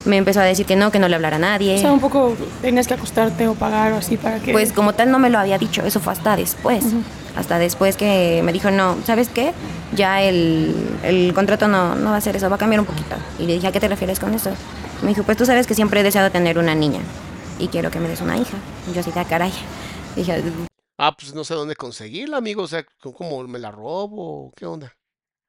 Me empezó a decir que no, que no le hablara a nadie. O sea, un poco tenías que acostarte o pagar o así para que... Pues como tal no me lo había dicho, eso fue hasta después. Ujú. Hasta después que me dijo, no, ¿sabes qué? Ya el, el contrato no, no va a ser eso, va a cambiar un poquito. Y le dije, ¿a qué te refieres con eso? Me dijo, pues tú sabes que siempre he deseado tener una niña y quiero que me des una hija. Y yo así, ah, caray. Dije, Ah, pues no sé dónde conseguirla, amigo. O sea, ¿cómo me la robo? ¿Qué onda?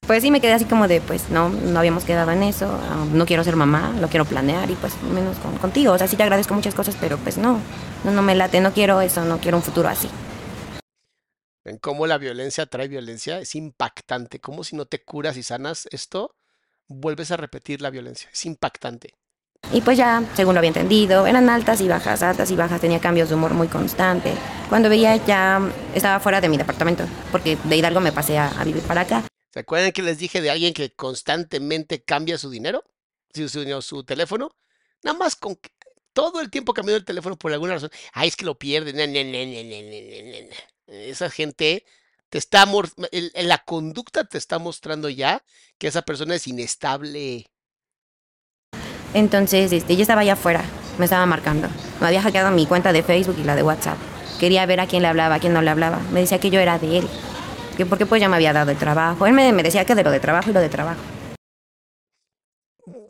pues sí me quedé así como de, pues no, no habíamos quedado en eso, ah, no quiero ser mamá, lo quiero planear y pues menos con- contigo. O sea, sí te agradezco muchas cosas, pero pues no, no, no me late, no quiero eso, no quiero un futuro así. ¿Ven cómo la violencia trae violencia? Es impactante. Como si no te curas y sanas esto, vuelves a repetir la violencia. Es impactante. Y pues ya, según lo había entendido, eran altas y bajas, altas y bajas, tenía cambios de humor muy constante. Cuando veía ya estaba fuera de mi departamento, porque de Hidalgo me pasé a, a vivir para acá. ¿Se acuerdan que les dije de alguien que constantemente cambia su dinero? Su, su, su teléfono. Nada más con todo el tiempo cambiando el teléfono por alguna razón. Ay, es que lo pierde. Esa gente te está el- la conducta te está mostrando ya que esa persona es inestable. Entonces, este, yo estaba allá afuera, me estaba marcando. Me había hackeado mi cuenta de Facebook y la de WhatsApp. Quería ver a quién le hablaba, a quién no le hablaba. Me decía que yo era de él. Que porque pues ya me había dado el trabajo. Él me, me decía que de lo de trabajo y lo de trabajo.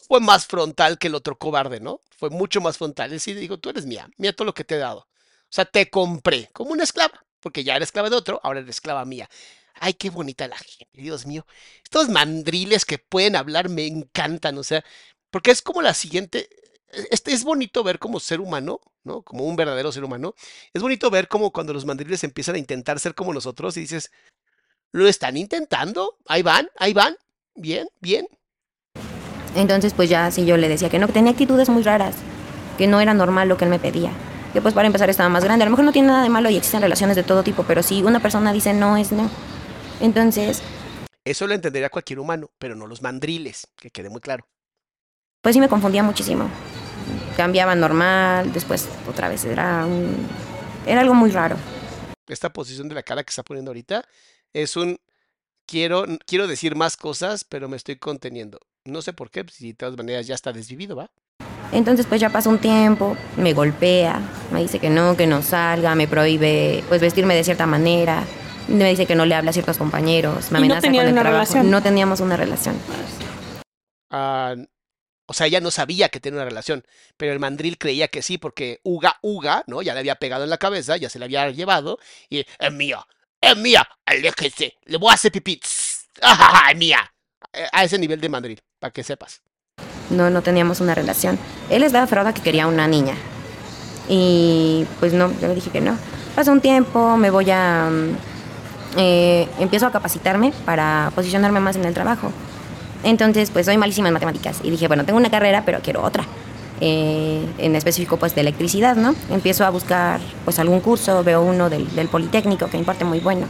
Fue más frontal que el otro cobarde, ¿no? Fue mucho más frontal. Es decir, digo, tú eres mía, mira todo lo que te he dado. O sea, te compré como una esclava, porque ya era esclava de otro, ahora eres esclava mía. Ay, qué bonita la gente, Dios mío. Estos mandriles que pueden hablar me encantan, o sea, porque es como la siguiente. Este es bonito ver como ser humano, ¿no? Como un verdadero ser humano. Es bonito ver como cuando los mandriles empiezan a intentar ser como nosotros y dices, lo están intentando, ahí van, ahí van, bien, bien. Entonces, pues ya sí yo le decía que no, tenía actitudes muy raras, que no era normal lo que él me pedía. Que pues para empezar estaba más grande. A lo mejor no tiene nada de malo y existen relaciones de todo tipo, pero si una persona dice no, es no. Entonces, Eso lo entendería cualquier humano, pero no los mandriles, que quede muy claro. pues sí me confundía muchísimo. Cambiaba normal, después otra vez era un... Era algo muy raro. Esta posición de la cara que está poniendo ahorita es un quiero, quiero decir más cosas, pero me estoy conteniendo. No sé por qué, si de todas maneras ya está desvivido, ¿va? Entonces pues ya pasó un tiempo, me golpea, me dice que no, que no salga, me prohíbe pues vestirme de cierta manera, me dice que no le habla a ciertos compañeros, me ¿Y no amenaza tenían con el una trabajo. relación? No teníamos una relación. Ah, o sea, ella no sabía que tenía una relación, pero el mandril creía que sí, porque Uga Uga, ¿no? Ya le había pegado en la cabeza, ya se la había llevado, y es mía, es mía, aléjese, le voy a hacer pipí, ajaja, (laughs) es mía. Eh, A ese nivel de mandril, para que sepas. No, no teníamos una relación. Él estaba aferrado a que quería una niña. Y pues no, yo le dije que no. Pasa un tiempo, me voy a... mm, eh, empiezo a capacitarme para posicionarme más en el trabajo. Entonces, pues soy malísima en matemáticas. Y dije, bueno, tengo una carrera, pero quiero otra. Eh, en específico, pues de electricidad, ¿no? Empiezo a buscar, pues algún curso, veo uno del, del Politécnico que me importa muy bueno.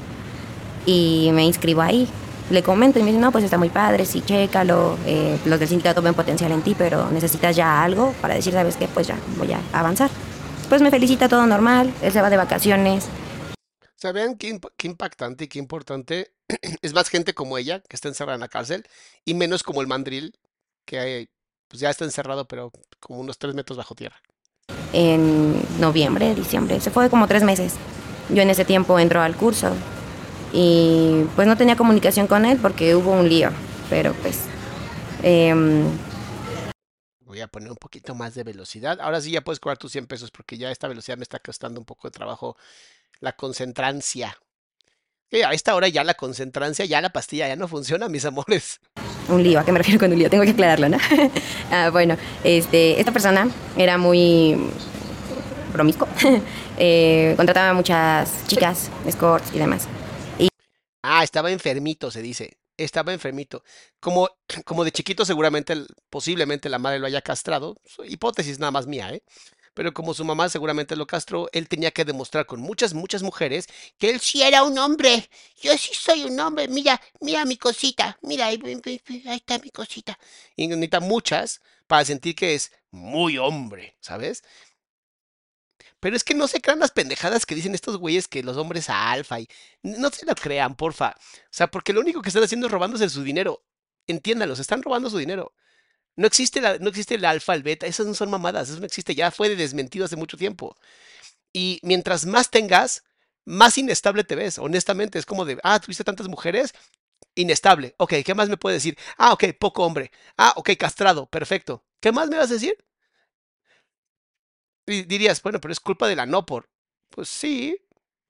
Y me inscribo ahí. Le comento y me dice, no, pues está muy padre, sí, chécalo. eh, los del sindicato ven potencial en ti, pero necesitas ya algo para decir, ¿sabes qué? Pues ya voy a avanzar. Pues me felicita todo normal, él se va de vacaciones. O sea, vean qué, imp- qué impactante y qué importante. (clears throat) Es más gente como ella, que está encerrada en la cárcel, y menos como el mandril, que pues ya está encerrado, pero como unos tres metros bajo tierra. en noviembre, diciembre. Se fue como tres meses. Yo en ese tiempo entro al curso y pues no tenía comunicación con él porque hubo un lío. Pero pues em, Voy a poner un poquito más de velocidad. Ahora sí ya puedes cobrar tus 100 pesos porque ya esta velocidad me está costando un poco de trabajo la concentrancia. Que a esta hora ya la concentrancia, ya la pastilla ya no funciona, mis amores. un lío, ¿a qué me refiero con un lío? Tengo que aclararlo, ¿no? (laughs) Ah, bueno, este, esta persona era muy promiscuo. (laughs) Eh, contrataba a muchas chicas, escorts y demás. Ah, estaba enfermito, se dice. Estaba enfermito. Como, (clears throat) como de chiquito seguramente, posiblemente la madre lo haya castrado. Hipótesis nada más mía, ¿eh? Pero como su mamá seguramente lo castró, él tenía que demostrar con muchas, muchas mujeres que él sí era un hombre. Yo sí soy un hombre. Mira, mira mi cosita. Mira, ahí, ahí está mi cosita. Y necesita muchas para sentir que es muy hombre, ¿sabes? Pero es que no se crean las pendejadas que dicen estos güeyes que los hombres alfa y no se lo crean, porfa. O sea, porque lo único que están haciendo es robándose su dinero. Entiéndanlo, se están robando su dinero. No existe, la, no existe el alfa, el beta, esas no son mamadas, eso no existe, ya fue desmentido hace mucho tiempo. Y mientras más tengas, más inestable te ves, honestamente. Es como de, ah, tuviste tantas mujeres, inestable. Ok, ¿qué más me puedes decir? Ah, ok, poco hombre. Ah, ok, castrado, perfecto. ¿Qué más me vas a decir? Y dirías, bueno, pero es culpa de la no por. Pues sí,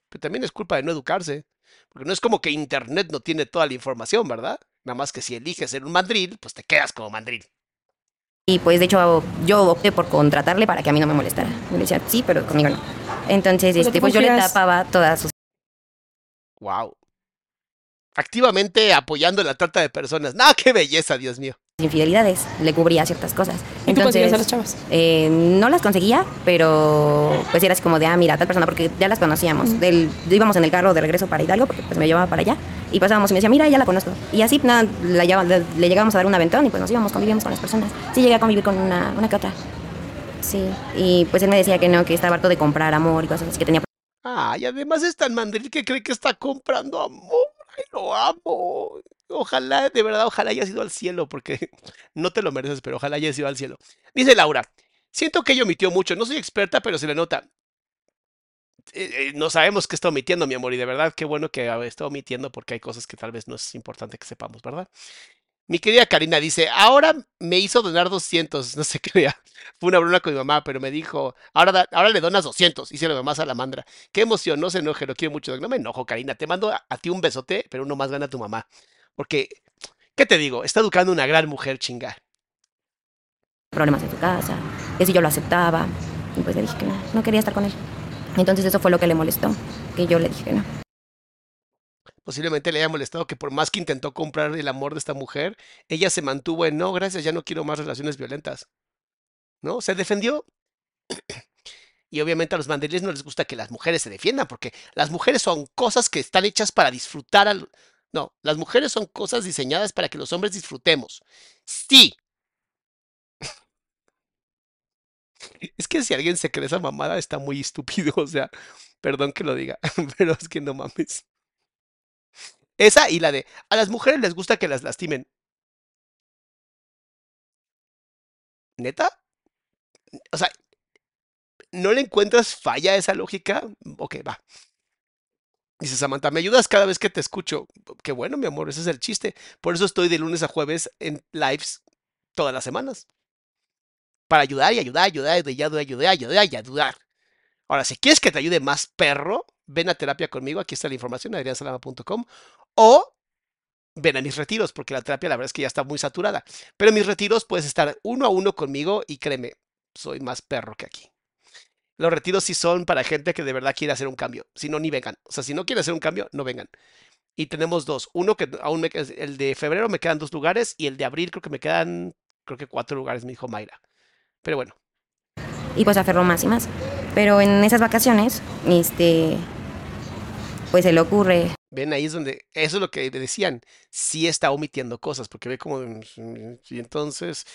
pero también es culpa de no educarse. Porque no es como que Internet no tiene toda la información, ¿verdad? Nada más que si eliges ser un mandril, pues te quedas como mandril. Y pues de hecho yo opté por contratarle para que a mí no me molestara. Y le decía, sí, pero conmigo no. Entonces, este, pues yo le tapaba todas sus Wow. Activamente apoyando la trata de personas. ¡No, qué belleza, Dios mío! Infidelidades, le cubría ciertas cosas. ¿Y tú conseguías Entonces, a las chavas? eh, no las conseguía, pero pues era así como de, ah, mira, tal persona, porque ya las conocíamos. Del, íbamos en el carro de regreso para Hidalgo, porque pues me llevaba para allá, y pasábamos y me decía, mira, ya la conozco. Y así, nada, la le, le llegábamos a dar un aventón y pues nos íbamos, convivíamos con las personas. Sí, llegué a convivir con una, una que otra. Sí, y pues él me decía que no, que estaba harto de comprar amor y cosas así, que tenía Ah, y además es tan mandril que cree que está comprando amor. ¡Ay, lo amo! Ojalá, de verdad, ojalá hayas ido al cielo, porque (laughs) no te lo mereces, pero ojalá hayas ido al cielo. Dice Laura, siento que ella omitió mucho, no soy experta, pero se le nota. Eh, eh, no sabemos qué está omitiendo, mi amor, y de verdad, qué bueno que está omitiendo, porque hay cosas que tal vez no es importante que sepamos, ¿verdad? Mi querida Karina dice, ahora me hizo donar 200, no se crea. (laughs) Fue una broma con mi mamá, pero me dijo, ahora, da- ahora le donas 200, dice la mamá salamandra. Qué emoción, no se enoje, lo quiero mucho. No me enojo, Karina, te mando a, a ti un besote, pero uno más gana tu mamá. Porque, ¿qué te digo? Está educando una gran mujer, chinga. problemas en su casa, que si yo lo aceptaba. Y pues le dije que no, no quería estar con él. Entonces eso fue lo que le molestó, que yo le dije que no. Posiblemente le haya molestado que por más que intentó comprar el amor de esta mujer, ella se mantuvo en, no, gracias, ya no quiero más relaciones violentas. ¿No? Se defendió. Y obviamente a los mandriles no les gusta que las mujeres se defiendan, porque las mujeres son cosas que están hechas para disfrutar al... No, las mujeres son cosas diseñadas para que los hombres disfrutemos. Sí. Es que si alguien se cree esa mamada está muy estúpido, (laughs) o sea, perdón que lo diga, (laughs) pero es que no mames. Esa y la de, a las mujeres les gusta que las lastimen. ¿Neta? O sea, ¿no le encuentras falla a esa lógica? Ok, va. Dice Samantha, me ayudas cada vez que te escucho. Qué bueno, mi amor, ese es el chiste. Por eso estoy de lunes a jueves en lives todas las semanas. Para ayudar y ayudar, ayudar, ayudar, ayudar, ayudar y ayudar. Ahora, si quieres que te ayude más perro, ven a terapia conmigo. Aquí está la información, adriansalama.com. O ven a mis retiros, porque la terapia la verdad es que ya está muy saturada. Pero en mis retiros puedes estar uno a uno conmigo y créeme, soy más perro que aquí. Los retiros sí son para gente que de verdad quiere hacer un cambio. Si no, ni vengan. O sea, si no quiere hacer un cambio, no vengan. Y tenemos dos. Uno que aún me el de febrero me quedan dos lugares y el de abril creo que me quedan, creo que cuatro lugares, me dijo Mayra. Pero bueno. Y pues aferró más y más. Pero en esas vacaciones, este, pues se le ocurre. Ven, ahí es donde, eso es lo que decían, sí está omitiendo cosas, porque ve como, y entonces,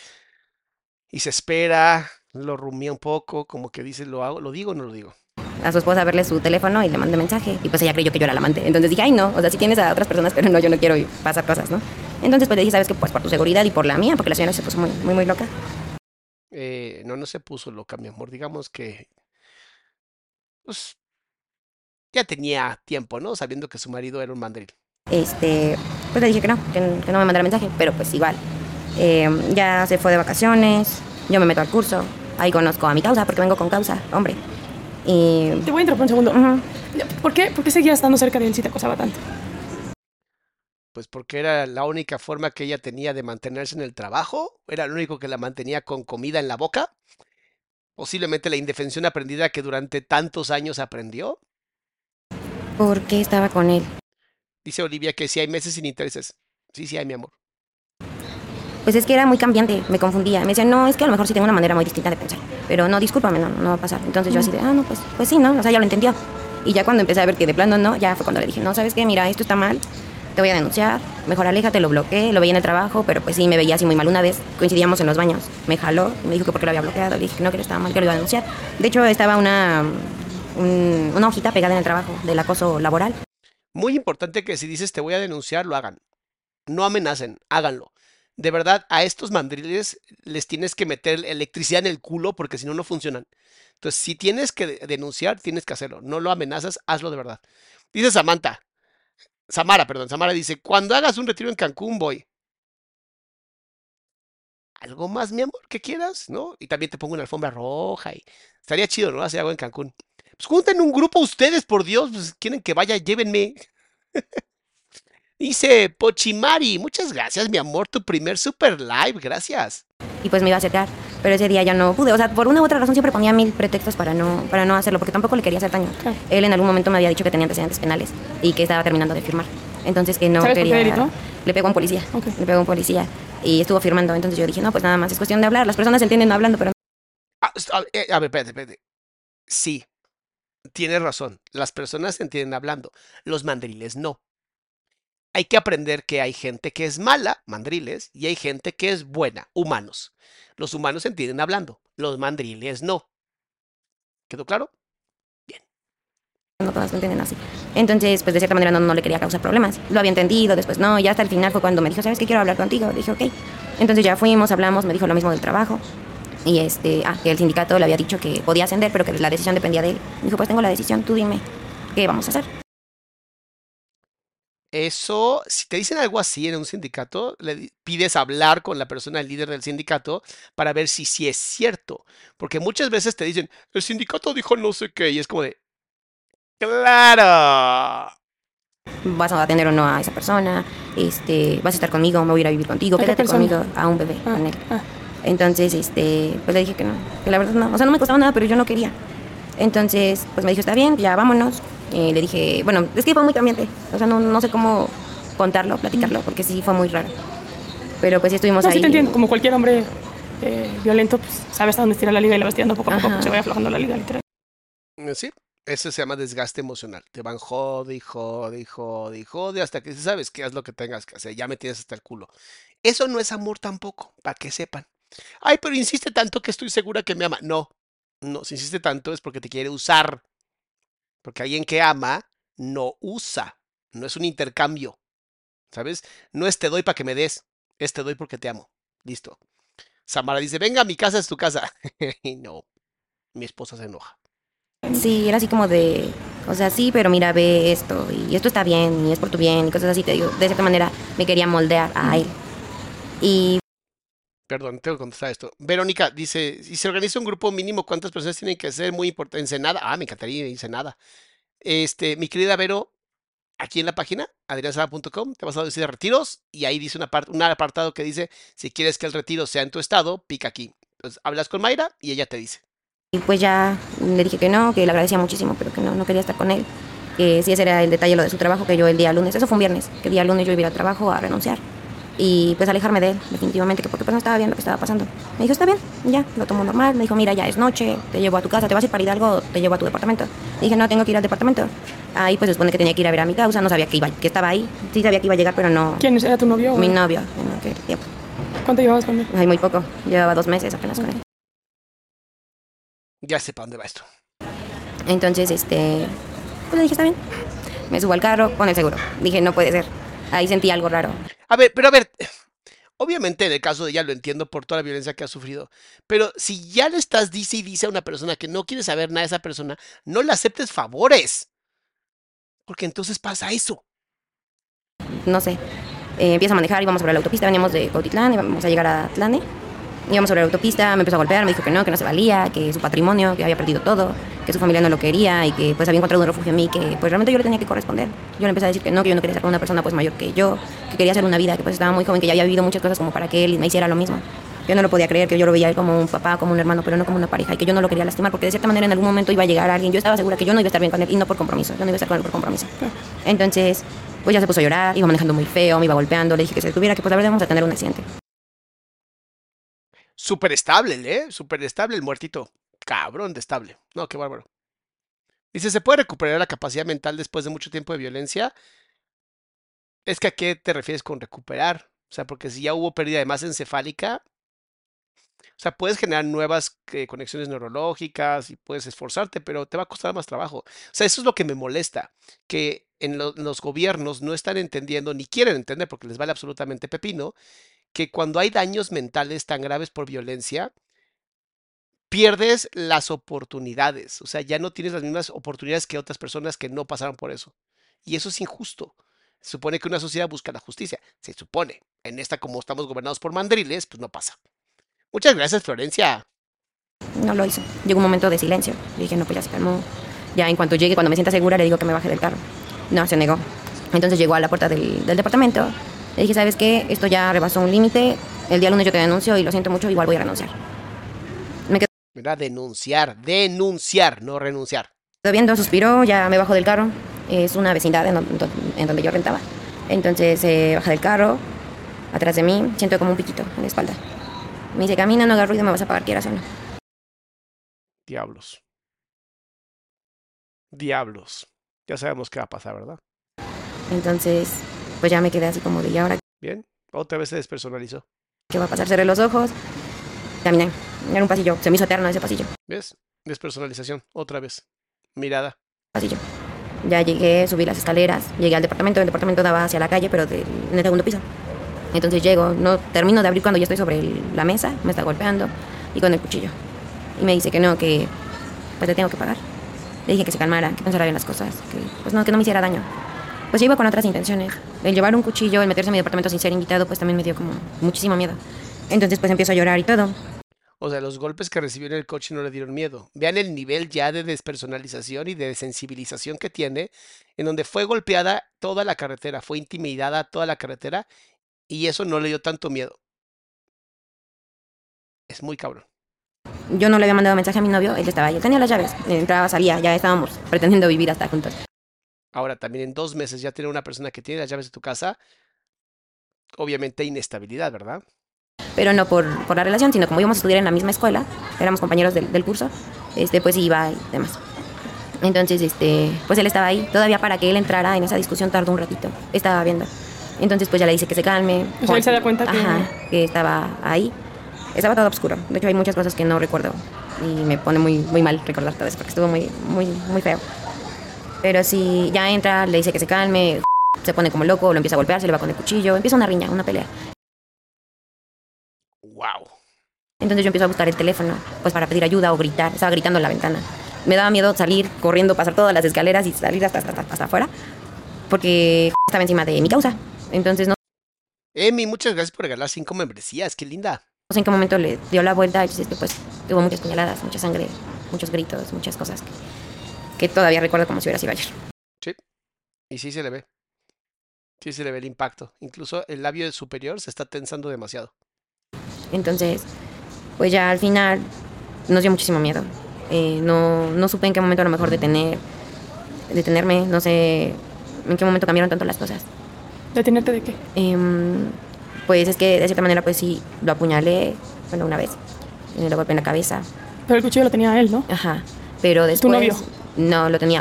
y se espera, lo rumía un poco, como que dice, lo hago, lo digo o no lo digo. A su esposa a verle su teléfono y le mandé mensaje. Y pues ella creyó que yo era la amante. Entonces dije, ay no, o sea, si tienes a otras personas, pero no, yo no quiero pasar cosas, ¿no? Entonces pues le dije, sabes que pues por tu seguridad y por la mía, porque la señora se puso muy, muy, muy loca. Eh, no, no se puso loca, mi amor. Digamos que, pues, ya tenía tiempo, ¿no? Sabiendo que su marido era un mandril. Este, pues le dije que no, que, no me mandara mensaje, pero pues igual. Eh, ya se fue de vacaciones, yo me meto al curso, ahí conozco a mi causa, porque vengo con causa, hombre. Y... Te voy a interrumpir un segundo. ¿Por, qué, ¿Por qué seguías estando cerca de él si te acosaba tanto? Pues porque era la única forma que ella tenía de mantenerse en el trabajo, era lo único que la mantenía con comida en la boca, posiblemente la indefensión aprendida que durante tantos años aprendió. ¿Por qué estaba con él? Dice Olivia que si hay meses sin intereses. Sí, sí hay, mi amor. Pues es que era muy cambiante, me confundía. Me decía, no, es que a lo mejor sí tengo una manera muy distinta de pensar. Pero no, discúlpame, no, no va a pasar. Entonces yo así de, ah, no, pues, pues sí, ¿no? O sea, ya lo entendió. Y ya cuando empecé a ver que de plano no, ya fue cuando le dije, no, ¿sabes qué? Mira, esto está mal, te voy a denunciar, mejor aléjate, lo bloqueé, lo veía en el trabajo, pero pues sí, me veía así muy mal. Una vez coincidíamos en los baños, me jaló, me dijo que porque lo había bloqueado, le dije que no, que estaba mal, que lo iba a denunciar. De hecho, estaba una, una hojita pegada en el trabajo del acoso laboral. Muy importante que si dices te voy a denunciar, lo hagan. No amenacen, háganlo de verdad, a estos mandriles les tienes que meter electricidad en el culo porque si no, no funcionan. Entonces, si tienes que denunciar, tienes que hacerlo. No lo amenazas, hazlo de verdad. Dice Samantha, Samara, perdón, Samara dice, cuando hagas un retiro en Cancún voy. Algo más, mi amor, que quieras, ¿no? Y también te pongo una alfombra roja y estaría chido, ¿no? Hacer algo en Cancún. Pues junten un grupo ustedes, por Dios, pues quieren que vaya, llévenme. Dice Pochimari, muchas gracias, mi amor, tu primer super live, gracias. Y pues me iba a acercar, pero ese día ya no pude. O sea, por una u otra razón siempre ponía mil pretextos para no, para no hacerlo, porque tampoco le quería hacer daño. Él en algún momento me había dicho que tenía antecedentes penales y que estaba terminando de firmar. Entonces que no quería. le pegó a un policía. Le pegó a un policía y estuvo firmando. Entonces yo dije, no, pues nada más es cuestión de hablar. Las personas entienden hablando, pero. Ah, a, ver, espérate, espérate. Sí, tienes razón. Las personas entienden hablando. Los mandriles no hay que aprender que hay gente que es mala, mandriles, y hay gente que es buena, humanos. Los humanos entienden hablando, los mandriles no. ¿Quedó claro? Bien. No todas lo entienden así. Entonces, pues de cierta manera no, le quería causar problemas. Lo había entendido, después no, ya hasta el final fue cuando me dijo, ¿sabes qué quiero hablar contigo? Dije, ok. Entonces ya fuimos, hablamos, me dijo lo mismo del trabajo. Y este, ah, el sindicato le había dicho que podía ascender, pero que la decisión dependía de él. Me dijo, pues tengo la decisión, tú dime, ¿qué vamos a hacer? Eso, si te dicen algo así en un sindicato, le pides hablar con la persona, el líder del sindicato, para ver si sí es cierto. Porque muchas veces te dicen, el sindicato dijo no sé qué, y es como de, claro. Vas a atender o no a esa persona, este, vas a estar conmigo, me voy a ir a vivir contigo, quédate conmigo a un bebé ah, con él. Ah. Entonces, este, pues le dije que no, que la verdad no, o sea, no me costaba nada, pero yo no quería. Entonces, pues me dijo, está bien, ya vámonos. Le dije, bueno, es que fue muy cambiante. O sea, no, no sé cómo contarlo, platicarlo, porque sí fue muy raro. Pero pues sí estuvimos no, ahí. Sí te entiendo, como cualquier hombre eh, violento, pues sabe hasta dónde estira la liga y la va estirando poco a poco, se va aflojando la liga, literal. Eh, sí, eso se llama desgaste emocional. Te van jode y jode y jode y jode hasta que sabes que haz lo que tengas que hacer. Ya me tienes hasta el culo. Eso no es amor tampoco, para que sepan. Ay, pero insiste tanto que estoy segura que me ama. No, no, si insiste tanto es porque te quiere usar. Porque alguien que ama no usa, no es un intercambio. ¿Sabes? No es te doy para que me des, es te doy porque te amo. Listo. Samara dice, venga, mi casa es tu casa. (laughs) y no, mi esposa se enoja. Sí, era así como de, o sea, sí, pero mira, ve esto, y esto está bien, y es por tu bien, y cosas así, te digo, de cierta manera me quería moldear a él. Y Perdón, tengo que contestar esto. Verónica dice, si se organiza un grupo mínimo, ¿cuántas personas tienen que ser? Muy importante. Ensenada. Ah, me encantaría Ensenada. Este, mi querida Vero, aquí en la página, adriansala.com, te vas a decir retiros y ahí dice una un apartado que dice, si quieres que el retiro sea en tu estado, pica aquí. Entonces hablas con Mayra y ella te dice. Y pues ya le dije que no, que le agradecía muchísimo, pero que no, no quería estar con él. Que si ese era el detalle, lo de su trabajo, que yo el día lunes, eso fue un viernes, que el día lunes yo iba a trabajo a renunciar. Y pues alejarme de él, definitivamente, que porque pues no estaba bien lo que estaba pasando. Me dijo, está bien, ya, lo tomo normal. Me dijo, mira, ya es noche, te llevo a tu casa, te vas a ir para Hidalgo, te llevo a tu departamento. Y dije, no, tengo que ir al departamento. Ahí pues se supone que tenía que ir a ver a mi causa, no sabía que, iba, que estaba ahí. Sí sabía que iba a llegar, pero no... ¿Quién era tu novio? Mi novio, en aquel tiempo. ¿Cuánto llevabas con él? Ay, muy poco, llevaba dos meses apenas con él. Ya sé para dónde va esto. Entonces, este, pues le dije, está bien. Me subo al carro con el seguro. Dije, no puede ser. Ahí sentí algo raro. A ver, pero a ver, (sighs) obviamente en el caso de ella lo entiendo por toda la violencia que ha sufrido, pero si ya le estás dice y dice a una persona que no quiere saber nada de esa persona, no le aceptes favores. Porque entonces pasa eso. No sé. Eh, empiezo a manejar, íbamos sobre la autopista, veníamos de Cautitlán, íbamos a llegar a Tlane. Íbamos sobre la autopista, me empezó a golpear, me dijo que no, que no se valía, que su patrimonio, que había perdido todo, que su familia no lo quería y que pues había encontrado un refugio en mí, que pues realmente yo le tenía que corresponder. Yo le empecé a decir que no, que yo no quería ser con una persona pues mayor que yo, que quería hacer una vida, que pues estaba muy joven, que ya había vivido muchas cosas como para que él me hiciera lo mismo. Yo no lo podía creer, que yo lo veía como un papá, como un hermano, pero no como una pareja, y que yo no lo quería lastimar, porque de cierta manera en algún momento iba a llegar alguien. Yo estaba segura que yo no iba a estar bien con él, y no por compromiso, yo no iba a estar con él por compromiso. Entonces, pues ya se puso a llorar, iba manejando muy feo, me iba golpeando, le dije que se detuviera, que pues a ver, vamos a tener un accidente. Súper estable, ¿eh? Súper estable el muertito. Cabrón de estable. No, qué bárbaro. Dice, ¿se puede recuperar la capacidad mental después de mucho tiempo de violencia? Es que a qué te refieres con recuperar. O sea, porque si ya hubo pérdida de masa encefálica, o sea, puedes generar nuevas eh, conexiones neurológicas y puedes esforzarte, pero te va a costar más trabajo. O sea, eso es lo que me molesta, que en lo- los gobiernos no están entendiendo, ni quieren entender, porque les vale absolutamente pepino, que cuando hay daños mentales tan graves por violencia, pierdes las oportunidades. O sea, ya no tienes las mismas oportunidades que otras personas que no pasaron por eso. Y eso es injusto. Se supone que una sociedad busca la justicia. Se supone. En esta, como estamos gobernados por mandriles, pues no pasa. Muchas gracias, Florencia. No lo hizo. Llegó un momento de silencio. Le dije, no, pues ya se calmó. Ya en cuanto llegue, cuando me sienta segura, le digo que me baje del carro. No, se negó. Entonces llegó a la puerta del, del departamento. Le dije, ¿sabes qué? Esto ya rebasó un límite. El día lunes yo te denuncio y lo siento mucho, igual voy a renunciar. Me quedó Mira, denunciar, denunciar, no renunciar. viendo, suspiró, ya me bajo del carro. Es una vecindad en, don- en donde yo rentaba. Entonces eh, baja del carro, atrás de mí, siento como un piquito en la espalda. Me dice, camina, no hagas ruido, me vas a pagar, quieras o no. Diablos. Diablos. Ya sabemos qué va a pasar, ¿verdad? Entonces, pues ya me quedé así como de, ¿y ahora Bien. Otra vez se despersonalizó. ¿Qué va a pasar? Cerré los ojos. Caminé. Era un pasillo. Se me hizo eterno ese pasillo. ¿Ves? Despersonalización. Otra vez. Mirada. Pasillo. Ya llegué, subí las escaleras, llegué al departamento. El departamento daba hacia la calle, pero de- en el segundo piso. Entonces llego, no termino de abrir cuando ya estoy sobre el- la mesa, me está golpeando y con el cuchillo. Y me dice que no, que pues le tengo que pagar. Le dije que se calmara, que pensara bien las cosas, que pues no, que no me hiciera daño. Pues yo iba con otras intenciones. El llevar un cuchillo, el meterse en mi departamento sin ser invitado, pues también me dio como muchísimo miedo. Entonces pues empiezo a llorar y todo. O sea, los golpes que recibió en el coche no le dieron miedo. Vean el nivel ya de despersonalización y de desensibilización que tiene, en donde fue golpeada toda la carretera, fue intimidada toda la carretera y eso no le dio tanto miedo. Es muy cabrón. Yo no le había mandado mensaje a mi novio, él estaba ahí, él tenía las llaves, entraba, salía, ya estábamos pretendiendo vivir hasta juntos. Ahora, también en dos meses ya tener una persona que tiene las llaves de tu casa, obviamente inestabilidad, ¿verdad? Pero no por, por la relación, sino como íbamos a estudiar en la misma escuela, éramos compañeros del, del curso, este, pues iba y demás. Entonces, este, pues él estaba ahí, todavía para que él entrara en esa discusión tardó un ratito, estaba viendo. Entonces, pues ya le dice que se calme. O sea, él se da cuenta que- Ajá, que estaba ahí. Estaba todo oscuro. De hecho, hay muchas cosas que no recuerdo y me pone muy, muy mal recordar todo eso porque estuvo muy, muy, muy feo. Pero si ya entra, le dice que se calme, se pone como loco, lo empieza a golpear, se le va con el cuchillo, empieza una riña, una pelea. ¡Wow! Entonces yo empiezo a buscar el teléfono, pues para pedir ayuda o gritar. Estaba gritando en la ventana. Me daba miedo salir corriendo, pasar todas las escaleras y salir hasta, hasta, hasta afuera, porque estaba encima de mi causa. Entonces no Emi, muchas gracias por regalar cinco membresías, qué linda. sé en qué momento le dio la vuelta y pues tuvo muchas puñaladas, mucha sangre, muchos gritos, muchas cosas que, que todavía recuerdo como si hubiera sido ayer. Sí. Y sí se le ve. Sí se le ve el impacto. Incluso el labio superior se está tensando demasiado. Entonces, pues ya al final nos dio muchísimo miedo. Eh, no, no supe en qué momento a lo mejor detener, detenerme, no sé en qué momento cambiaron tanto las cosas. ¿Detenerte de qué? Em, pues es que de cierta manera pues sí, lo apuñalé, bueno, una vez, eh, lo golpeé en la cabeza. Pero el cuchillo lo tenía él, ¿no? Ajá, pero después... novio? No, lo tenía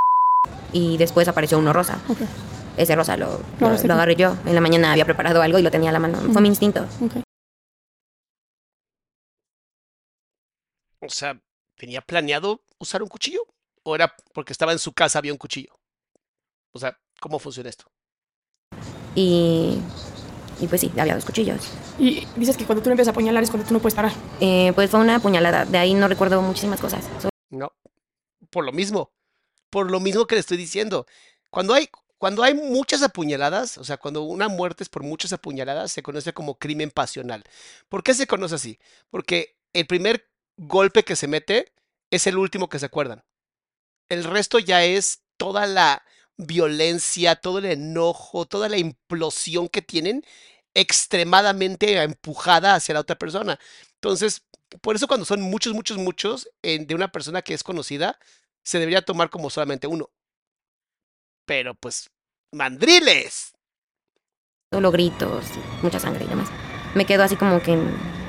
y después apareció uno rosa. Ese rosa lo, Lo agarré yo. En la mañana había preparado algo y lo tenía a la mano. Fue mi instinto. O sea, ¿tenía planeado usar un cuchillo? ¿O era porque estaba en su casa había un cuchillo? O sea, ¿cómo funciona esto? Y, y pues sí, había dos cuchillos. Y dices que cuando tú empiezas a apuñalar es cuando tú no puedes parar. Eh, pues fue una puñalada. De ahí no recuerdo muchísimas cosas. No. Por lo mismo. Por lo mismo que le estoy diciendo. Cuando hay, cuando hay muchas apuñaladas, o sea, cuando una muerte es por muchas apuñaladas, se conoce como crimen pasional. ¿Por qué se conoce así? Porque el primer golpe que se mete es el último que se acuerdan. El resto ya es toda la violencia, todo el enojo, toda la implosión que tienen extremadamente empujada hacia la otra persona. Entonces, por eso cuando son muchos, muchos, muchos en- de una persona que es conocida, se debería tomar como solamente uno. Pero pues, mandriles. solo gritos, mucha sangre y demás. Me quedo así como que en,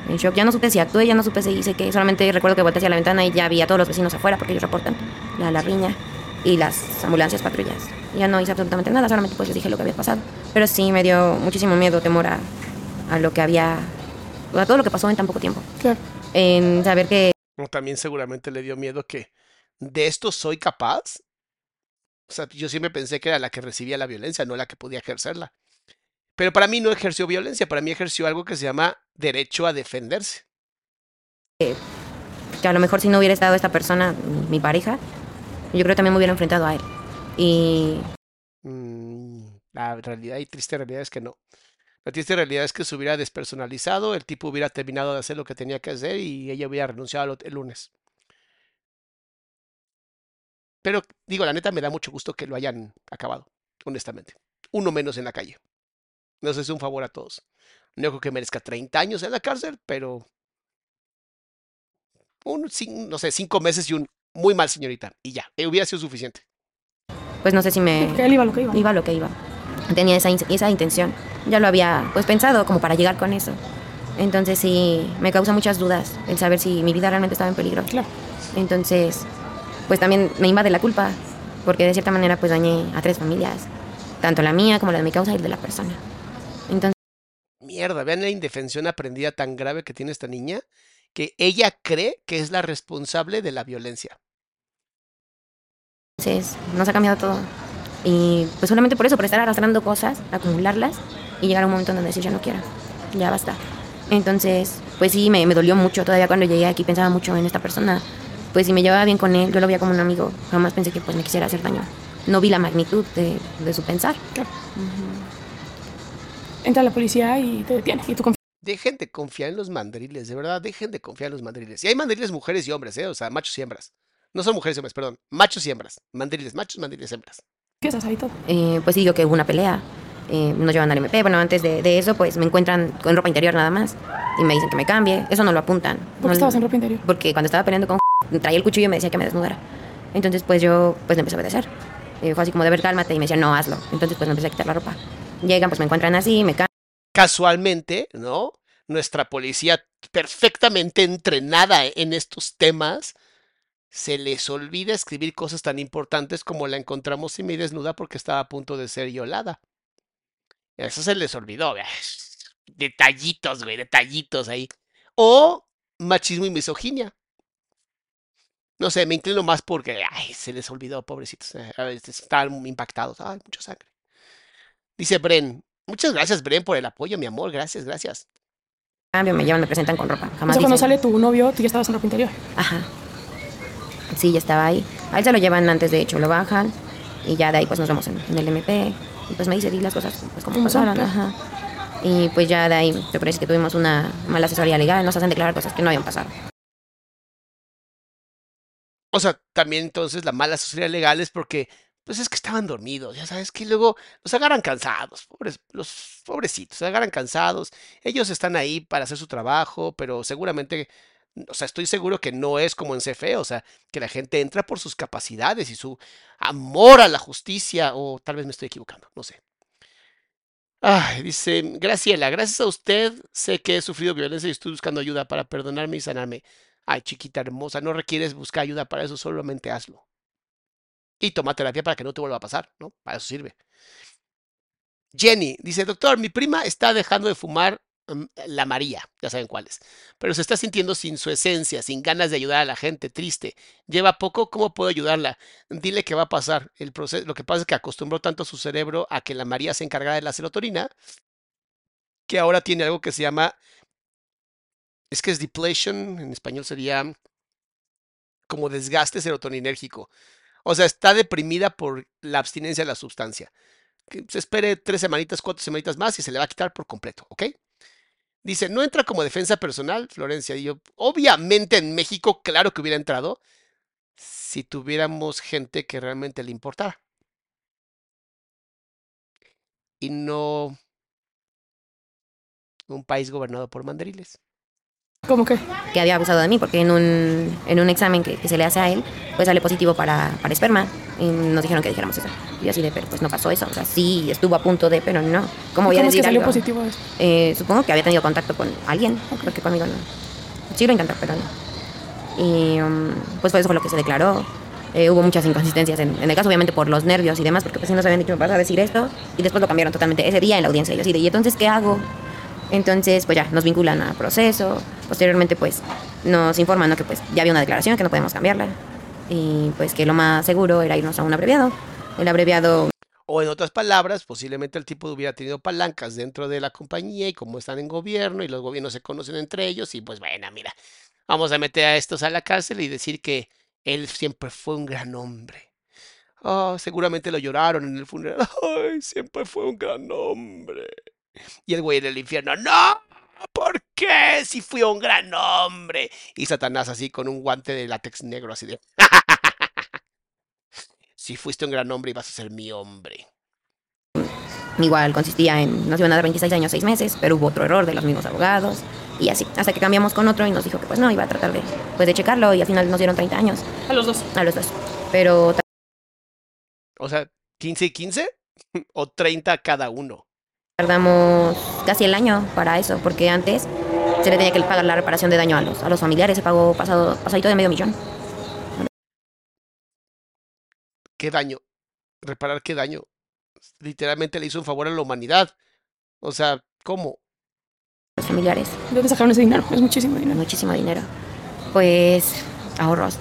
en shock. Ya no supe si actué, ya no supe si hice que solamente recuerdo que volteé hacia la ventana y ya vi a todos los vecinos afuera porque ellos reportan la, la riña y las ambulancias patrullas. Ya no hice absolutamente nada, solamente pues les dije lo que había pasado. Pero sí me dio muchísimo miedo, temor a, a lo que había, a todo lo que pasó en tan poco tiempo. Claro. En saber que También seguramente le dio miedo que de esto soy capaz. O sea, yo siempre pensé que era la que recibía la violencia, no la que podía ejercerla. Pero para mí no ejerció violencia, para mí ejerció algo que se llama derecho a defenderse. que a lo mejor si no hubiera estado esta persona, mi pareja, yo creo que también me hubiera enfrentado a él. Y Mm, la realidad y triste realidad es que no. La triste realidad es que se hubiera despersonalizado, el tipo hubiera terminado de hacer lo que tenía que hacer y ella hubiera renunciado el lunes. Pero digo, la neta me da mucho gusto que lo hayan acabado, honestamente. Uno menos en la calle. Nos hace un favor a todos. No creo que merezca 30 años en la cárcel, pero un, no sé, cinco meses y un muy mal señorita. Y ya, eh, hubiera sido suficiente. pues no sé si me... Porque él iba a lo que iba. iba a lo que iba. Tenía esa, in- esa intención. Ya lo había pues pensado como para llegar con eso. Entonces sí, me causa muchas dudas el saber si mi vida realmente estaba en peligro. Claro. Entonces, pues también me invade la culpa, porque de cierta manera pues dañé a tres familias, tanto la mía como la de mi causa y de la persona. Entonces, Mierda, vean la indefensión aprendida tan grave que tiene esta niña, que ella cree que es la responsable de la violencia. nos ha cambiado todo. Y pues solamente por eso, por estar arrastrando cosas, acumularlas y llegar a un momento en donde decir ya no quiero, ya basta. Entonces, pues sí, me, me dolió mucho. Todavía cuando llegué aquí pensaba mucho en esta persona. Pues si me llevaba bien con él, yo lo veía como un amigo. Jamás pensé que pues me quisiera hacer daño. No vi la magnitud de, de su pensar. Entra la policía y te detiene. Y tú. Dejen de confiar en los mandriles, de verdad, dejen de confiar en los mandriles. Y hay mandriles mujeres y hombres, ¿eh? O sea, machos y hembras. No son mujeres y hombres, perdón. Machos y hembras. Mandriles, machos, mandriles, hembras. ahí todo. Eh, pues sí, digo que hubo una pelea. Eh, nos llevan al MP. Bueno, antes de, de eso, pues me encuentran con ropa interior nada más. Y me dicen que me cambie. Eso no lo apuntan. ¿Por No- qué estabas en ropa interior? Porque cuando estaba peleando con traía el cuchillo y me decía que me desnudara. Entonces, pues yo pues le empecé a obedecer. Eh, fue así como de ver, cálmate. Y me decía, no, hazlo. Entonces, pues me empecé a quitar la ropa. Llegan, pues me encuentran así, me cambian. Casualmente, ¿no? Nuestra policía perfectamente entrenada en estos temas, se les olvida escribir cosas tan importantes como la encontramos semi desnuda porque estaba a punto de ser violada. Eso se les olvidó. Detallitos, güey, detallitos ahí. O machismo y misoginia. No sé, me inclino más porque, ay, se les olvidó, pobrecitos. eh, A veces estaban impactados. Ay, mucha sangre. Dice Bren. Muchas gracias, Bren, por el apoyo, mi amor. Gracias, gracias. Cambio, me llevan, me presentan con ropa. O Jamás sea, cuando dicen- sale tu novio, tú ya estabas en ropa interior. Ajá. Sí, ya estaba ahí. A él se lo llevan antes, de hecho, lo bajan. Y ya de ahí, pues nos vemos en, en el MP. Y pues me dice, di las cosas pues, como pasaron. Ajá. Y pues ya de ahí, te parece que tuvimos una mala asesoría legal. Nos hacen declarar cosas que no habían pasado. O sea, también entonces la mala sociedad legal es porque pues es que estaban dormidos, ya sabes que luego los agarran cansados, pobres, los pobrecitos, se agarran cansados, ellos están ahí para hacer su trabajo, pero seguramente, o sea, estoy seguro que no es como en CFE, o sea, que la gente entra por sus capacidades y su amor a la justicia, o tal vez me estoy equivocando, no sé. Ay, dice Graciela, gracias a usted sé que he sufrido violencia y estoy buscando ayuda para perdonarme y sanarme. Ay, chiquita hermosa, no requieres buscar ayuda para eso, solamente hazlo. Y toma terapia para que no te vuelva a pasar, ¿no? Para eso sirve. Jenny dice, doctor, mi prima está dejando de fumar mm, la María, ya saben cuáles, pero se está sintiendo sin su esencia, sin ganas de ayudar a la gente, triste. Lleva poco, ¿cómo puedo ayudarla? Dile qué va a pasar. El proceso, lo que pasa es que acostumbró tanto su cerebro a que la María se encargara de la serotonina, que ahora tiene algo que se llama, es que es depletion, en español sería como desgaste serotoninérgico. O sea, está deprimida por la abstinencia de la sustancia. Que se espere tres semanitas, cuatro semanitas más y se le va a quitar por completo, ¿ok? Dice, no entra como defensa personal, Florencia. Y yo, obviamente en México, claro que hubiera entrado si tuviéramos gente que realmente le importara. Y no un país gobernado por mandariles. ¿Cómo que? que había abusado de mí, porque en un, en un examen que, que se le hace a él, pues sale positivo para, para esperma. Y nos dijeron que dijéramos eso. Y yo así de, pero pues no pasó eso. O sea, sí estuvo a punto de, pero no. ¿Cómo voy a ¿Cómo es que decir salió algo? positivo eso? Eh, supongo que había tenido contacto con alguien, porque conmigo no. Sí lo intentó, pero no. Y um, pues fue eso fue lo que se declaró. Eh, hubo muchas inconsistencias en, en el caso, obviamente por los nervios y demás, porque pues sí nos habían dicho, vas a decir esto, y después lo cambiaron totalmente ese día en la audiencia. Y yo así de, ¿y entonces qué hago? Entonces, pues ya, nos vinculan a proceso. Posteriormente, pues, nos informan que pues ya había una declaración, que no podemos cambiarla. Y pues que lo más seguro era irnos a un abreviado. El abreviado O en otras palabras, posiblemente el tipo hubiera tenido palancas dentro de la compañía y como están en gobierno y los gobiernos se conocen entre ellos y pues bueno, mira, vamos a meter a estos a la cárcel y decir que él siempre fue un gran hombre. Ah, seguramente lo lloraron en el funeral. (laughs) Ay, siempre fue un gran hombre. Y el güey en el infierno, no, ¿por qué? Si fui un gran hombre. Y Satanás así con un guante de látex negro así de... (laughs) Si fuiste un gran hombre, ibas a ser mi hombre. igual consistía en, nos iban a dar 26 años, 6 meses, pero hubo otro error de los mismos abogados. Y así, hasta que cambiamos con otro y nos dijo que pues no, iba a tratar de, pues, de checarlo y al final nos dieron 30 años A los dos. a los dos. Pero O sea, 15 y 15 (laughs) o 30 cada uno. Tardamos casi el año para eso, porque antes se le tenía que pagar la reparación de daño a los, a los familiares, se pagó pasado, pasadito de medio millón. ¿Qué daño? ¿Reparar qué daño? Literalmente le hizo un favor a la humanidad. O sea, ¿cómo? Los familiares, ¿De dónde sacaron ese dinero? Es muchísimo dinero. muchísimo dinero. Pues ahorros,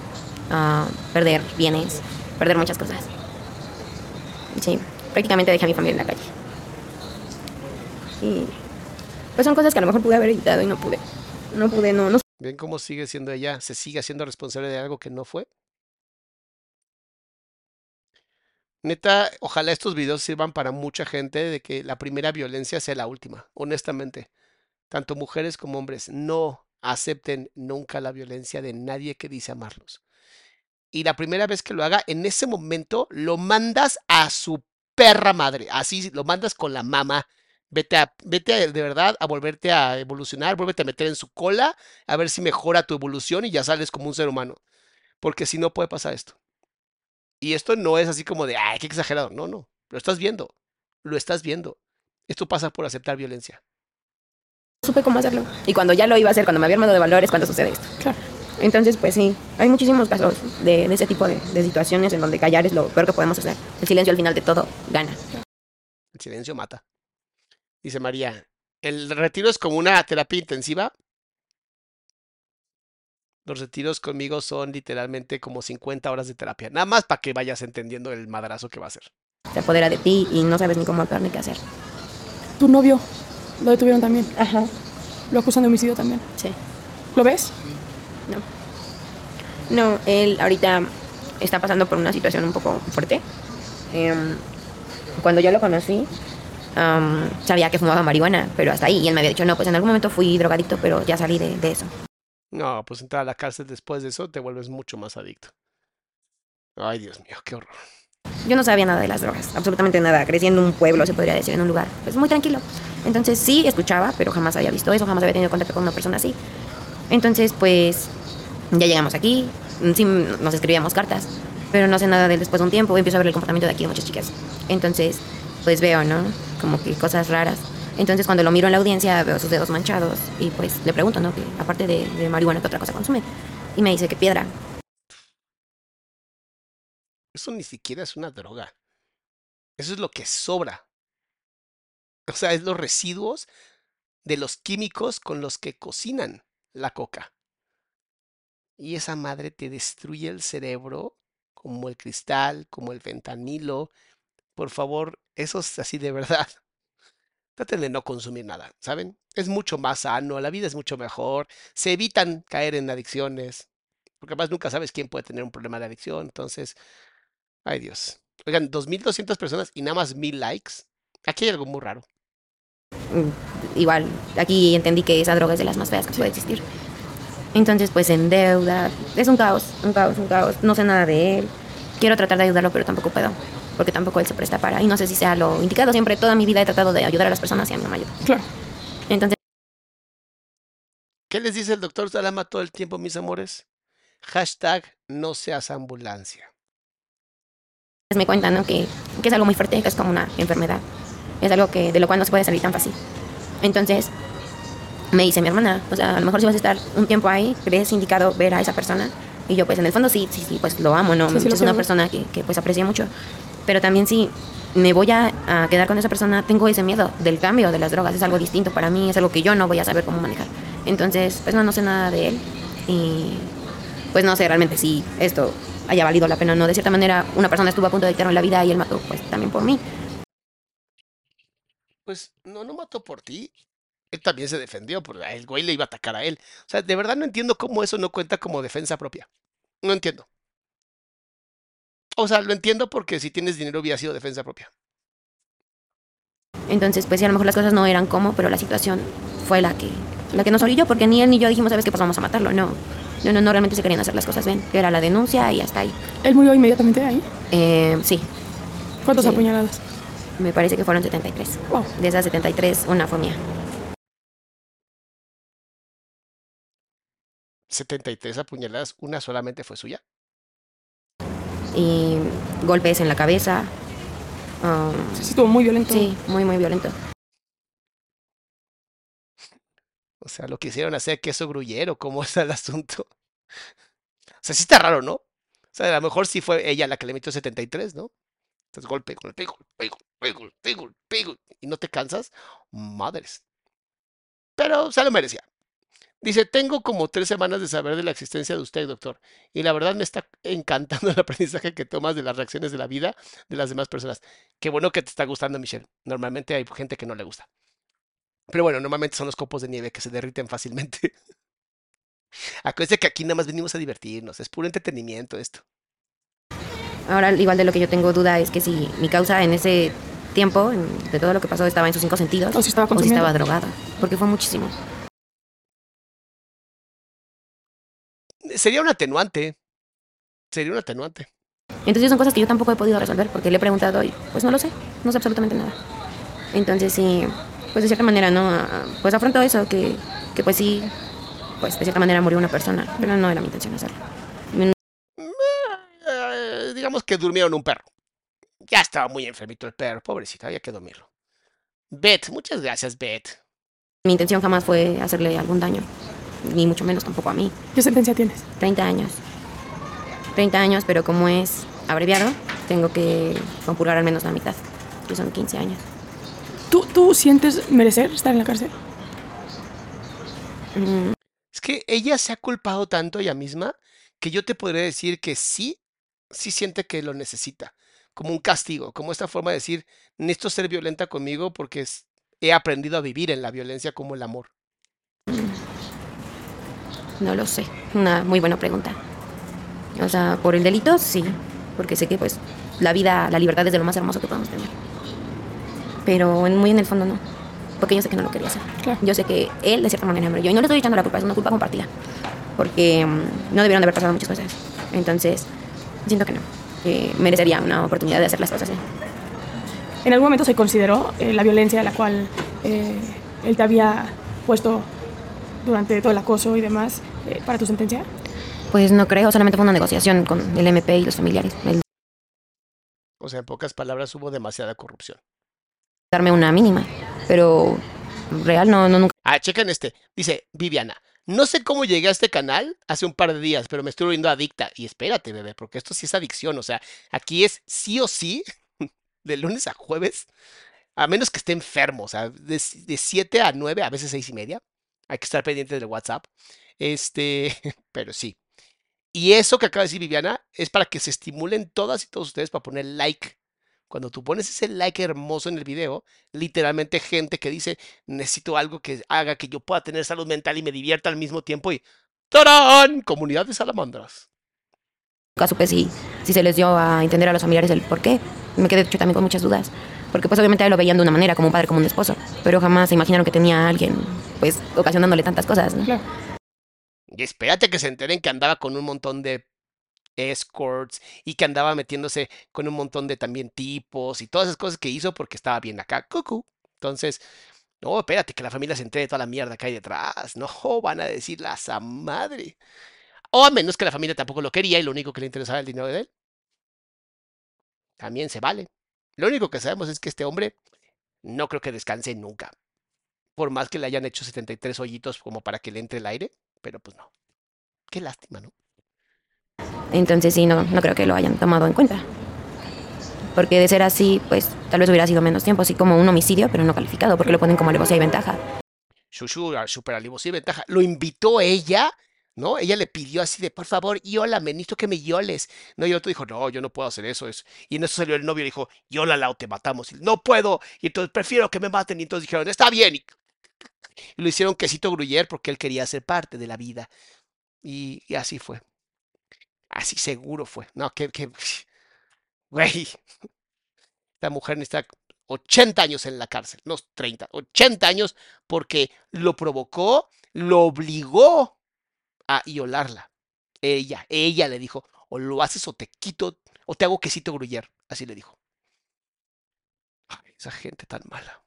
ah, perder bienes, perder muchas cosas. Sí, prácticamente dejé a mi familia en la calle. Y pues son cosas que a lo mejor pude haber evitado y no pude. No pude, no, no ¿Ven cómo sigue siendo ella? ¿Se sigue haciendo responsable de algo que no fue? Neta, ojalá estos videos sirvan para mucha gente de que la primera violencia sea la última, honestamente. Tanto mujeres como hombres, no acepten nunca la violencia de nadie que dice amarlos. Y la primera vez que lo haga, en ese momento lo mandas a su perra madre. Así lo mandas con la mamá. Vete a, vete a, de verdad a volverte a evolucionar, vuélvete a meter en su cola, a ver si mejora tu evolución y ya sales como un ser humano. Porque si no puede pasar esto. Y esto no es así como de, ay, qué exagerado. No, no. Lo estás viendo. Lo estás viendo. Esto pasa por aceptar violencia. supe cómo hacerlo. Y cuando ya lo iba a hacer, cuando me había armado de valores, cuando sucede esto. Claro. Entonces, pues sí, hay muchísimos casos de, de ese tipo de, de situaciones en donde callar es lo peor que podemos hacer. El silencio al final de todo gana. El silencio mata. Dice María, ¿el retiro es como una terapia intensiva? Los retiros conmigo son literalmente como 50 horas de terapia. Nada más para que vayas entendiendo el madrazo que va a ser. Se apodera de ti y no sabes ni cómo actuar ni qué hacer. Tu novio lo detuvieron también. Ajá. Lo acusan de homicidio también. Sí. ¿Lo ves? No. No, él ahorita está pasando por una situación un poco fuerte. Em, cuando yo lo conocí, am, sabía que fumaba marihuana, pero hasta ahí. Y él me había dicho, no, pues en algún momento fui drogadicto, pero ya salí de, de eso. No, pues entrar a la cárcel después de eso te vuelves mucho más adicto. Ay, Dios mío, qué horror. Yo no sabía nada de las drogas, absolutamente nada. Crecí en un pueblo, se podría decir, en un lugar pues muy tranquilo. Entonces sí escuchaba, pero jamás había visto eso, jamás había tenido contacto con una persona así. Entonces pues ya llegamos aquí, sí nos escribíamos cartas, pero no sé nada de él después de un tiempo. Empiezo a ver el comportamiento de aquí de muchas chicas. Entonces pues veo, ¿no? Como que cosas raras. Entonces cuando lo miro en la audiencia veo sus dedos manchados y pues le pregunto, ¿no? Que aparte de, de marihuana, ¿qué otra cosa consume? Y me dice que piedra. Eso ni siquiera es una droga. Eso es lo que sobra. O sea, es los residuos de los químicos con los que cocinan la coca. Y esa madre te destruye el cerebro como el cristal, como el fentanilo. Por favor, eso es así de verdad. Traten de no consumir nada, ¿saben? Es mucho más sano, la vida es mucho mejor, se evitan caer en adicciones, porque además nunca sabes quién puede tener un problema de adicción, entonces, ay Dios. Oigan, 2.200 personas y nada más 1.000 likes. Aquí hay algo muy raro. Mm, igual, aquí entendí que esa droga es de las más feas que puede existir. Entonces, pues en deuda, es un caos, un caos, un caos. No sé nada de él. Quiero tratar de ayudarlo, pero tampoco puedo porque tampoco él se presta para. Y no sé si sea lo indicado. Siempre, toda mi vida he tratado de ayudar a las personas y a no me ayuda. Claro. Entonces. ¿Qué les dice el doctor Salama todo el tiempo, mis amores? Hashtag no seas ambulancia. Me cuentan ¿no? que, que es algo muy fuerte, que es como una enfermedad. Es algo que de lo cual no se puede salir tan fácil. Entonces, me dice mi hermana, o sea, a lo mejor si vas a estar un tiempo ahí, crees indicado ver a esa persona. Y yo, pues en el fondo sí, sí, sí, pues lo amo, ¿no? Sí, sí, es una persona que, que pues aprecia mucho pero también si me voy a, quedar con esa persona, tengo ese miedo del cambio de las drogas, es algo distinto para mí, es algo que yo no voy a saber cómo manejar. Entonces, pues no, no sé nada de él y pues no sé realmente si esto haya valido la pena o no. De cierta manera, una persona estuvo a punto de quitarme la vida y él mató pues también por mí. Pues no, no mató por ti. Él también se defendió, porque el güey le iba a atacar a él. O sea, de verdad no entiendo cómo eso no cuenta como defensa propia. No entiendo. O sea, lo entiendo porque si tienes dinero hubiera sido defensa propia. Entonces, pues sí, a lo mejor las cosas no eran como, pero la situación fue la que, la que nos orilló, porque ni él ni yo dijimos, ¿sabes qué? Pues vamos a matarlo. No, no, no, no realmente se querían hacer las cosas bien. Era la denuncia y hasta ahí. ¿Él murió inmediatamente ahí? Eh, sí, ¿Cuántas Sí. apuñaladas? me parece que fueron 73. Wow. De esas 73, una fue mía. 73 apuñaladas, una solamente fue suya. Y golpes en la cabeza. um, Sí, sí, estuvo muy violento. sí, muy, muy violento. O sea, lo quisieron hacer queso gruyero, ¿cómo (laughs) está el asunto? O sea, sí está raro, ¿no? O sea, a lo mejor sí fue ella la que le metió 73, ¿no? Entonces golpe, golpe, golpe, golpe, golpe, golpe, golpe, y no te cansas, madres. Pero se lo merecía. Dice, tengo como tres semanas de saber de la existencia de usted, doctor, y la verdad me está encantando (laughs) el aprendizaje que tomas de las reacciones de la vida de las demás personas. Qué bueno que te está gustando, Michelle. Normalmente hay gente que no le gusta. Pero bueno, normalmente son los copos de nieve que se derriten fácilmente. (laughs) Acuérdense que aquí nada más venimos a divertirnos, es puro entretenimiento esto. Ahora, igual de lo que yo tengo duda es que si mi causa en ese tiempo, en- de todo lo que pasó, estaba en sus cinco sentidos O si estaba o si estaba drogado. Porque fue muchísimo. Sería un atenuante. Sería un atenuante. Entonces son cosas que yo tampoco he podido resolver porque le he preguntado y pues no lo sé, no sé absolutamente nada. Entonces sí, pues de cierta manera no, pues afronto eso, que, que pues sí, pues de cierta manera murió una persona, pero no era mi intención hacerlo. Eh, digamos que durmieron un perro. Ya estaba muy enfermito el perro, pobrecito, había que dormirlo. Beth, muchas gracias, Beth. Mi intención jamás fue hacerle algún daño, ni mucho menos tampoco a mí. ¿Qué sentencia tienes? 30 años. 30 años, pero como es abreviado, tengo que compurgar al menos la mitad, que son 15 años. ¿Tú, ¿Tú sientes merecer estar en la cárcel? Mm, Es que ella se ha culpado tanto ella misma que yo te podría decir que sí, sí siente que lo necesita, como un castigo, como esta forma de decir, necesito ser violenta conmigo porque he aprendido a vivir en la violencia como el amor. No lo sé. Una muy buena pregunta. O sea, por el delito, sí. Porque sé que, pues, la vida, la libertad es de lo más hermoso que podemos tener. Pero en- muy en el fondo no. Porque yo sé que no lo quería hacer. Claro. Yo sé que él, de cierta manera, me yo. No le estoy echando la culpa, es una culpa compartida. Porque mm, no debieron de haber pasado muchas cosas. Entonces, siento que no. eh, merecería una oportunidad de hacer las cosas así. ¿En algún momento se consideró eh, la violencia a la cual eh, él te había puesto durante todo el acoso y demás eh, para tu sentencia? Pues no creo, solamente fue una negociación con el MP y los familiares. El O sea, en pocas palabras, hubo demasiada corrupción. darme una mínima, pero real no, no nunca Ah, chequen este. Dice Viviana. No sé cómo llegué a este canal hace un par de días, pero me estoy volviendo adicta. Y espérate, bebé, porque esto sí es adicción. O sea, aquí es sí o sí, (laughs) de lunes a jueves, a menos que esté enfermo. O sea, de 7 a 9, a veces 6 y media. Hay que estar pendiente del WhatsApp. Este, (laughs) pero sí. Y eso que acaba de decir Viviana es para que se estimulen todas y todos ustedes para poner like. Cuando tú pones ese like hermoso en el video, literalmente gente que dice, necesito algo que haga que yo pueda tener salud mental y me divierta al mismo tiempo y ¡tarán! Comunidad de salamandras. supe si, si se les dio a entender a los familiares el por qué. Me quedé hecho también con muchas dudas. Porque pues obviamente lo veían de una manera, como un padre, como un esposo. Pero jamás se imaginaron que tenía a alguien, pues, ocasionándole tantas cosas, ¿no? Claro. Y espérate que se enteren que andaba con un montón de escorts y que andaba metiéndose con un montón de también tipos y todas esas cosas que hizo porque estaba bien acá. Cucú. Entonces, no, espérate que la familia se entere de toda la mierda que hay detrás. No, (laughs) van a decir la sa madre. O a menos que la familia tampoco lo quería y lo único que le interesaba era el dinero de él. También se vale. Lo único que sabemos es que este hombre no creo que descanse nunca. Por más que le hayan hecho 73 hoyitos como para que le entre el aire, pero pues no. Qué lástima, ¿no? Entonces sí, no, no creo que lo hayan tomado en cuenta. Porque de ser así, pues tal vez hubiera sido menos tiempo, así como un homicidio, pero no calificado, porque lo ponen como alevosía y ventaja. Shushu, super alivosía y ventaja. Lo invitó ella, ¿no? Ella le pidió así de, por favor, yólame, necesito que me yoles. No, y otro dijo, no, yo no puedo hacer eso. eso. Y en eso salió el novio y dijo, yólala o te matamos. No puedo. Y entonces prefiero que me maten. Y entonces dijeron, está bien. Y, lo hicieron quesito gruyer porque él quería ser parte de la vida. Y, y así fue. Así seguro fue. No, que, que, (laughs) güey. Esta mujer necesita 80 años en la cárcel, no 30, 80 años porque lo provocó, lo obligó a violarla. Ella, ella le dijo, o lo haces o te quito, o te hago quesito gruyer. Así le dijo. Ay, esa gente tan mala.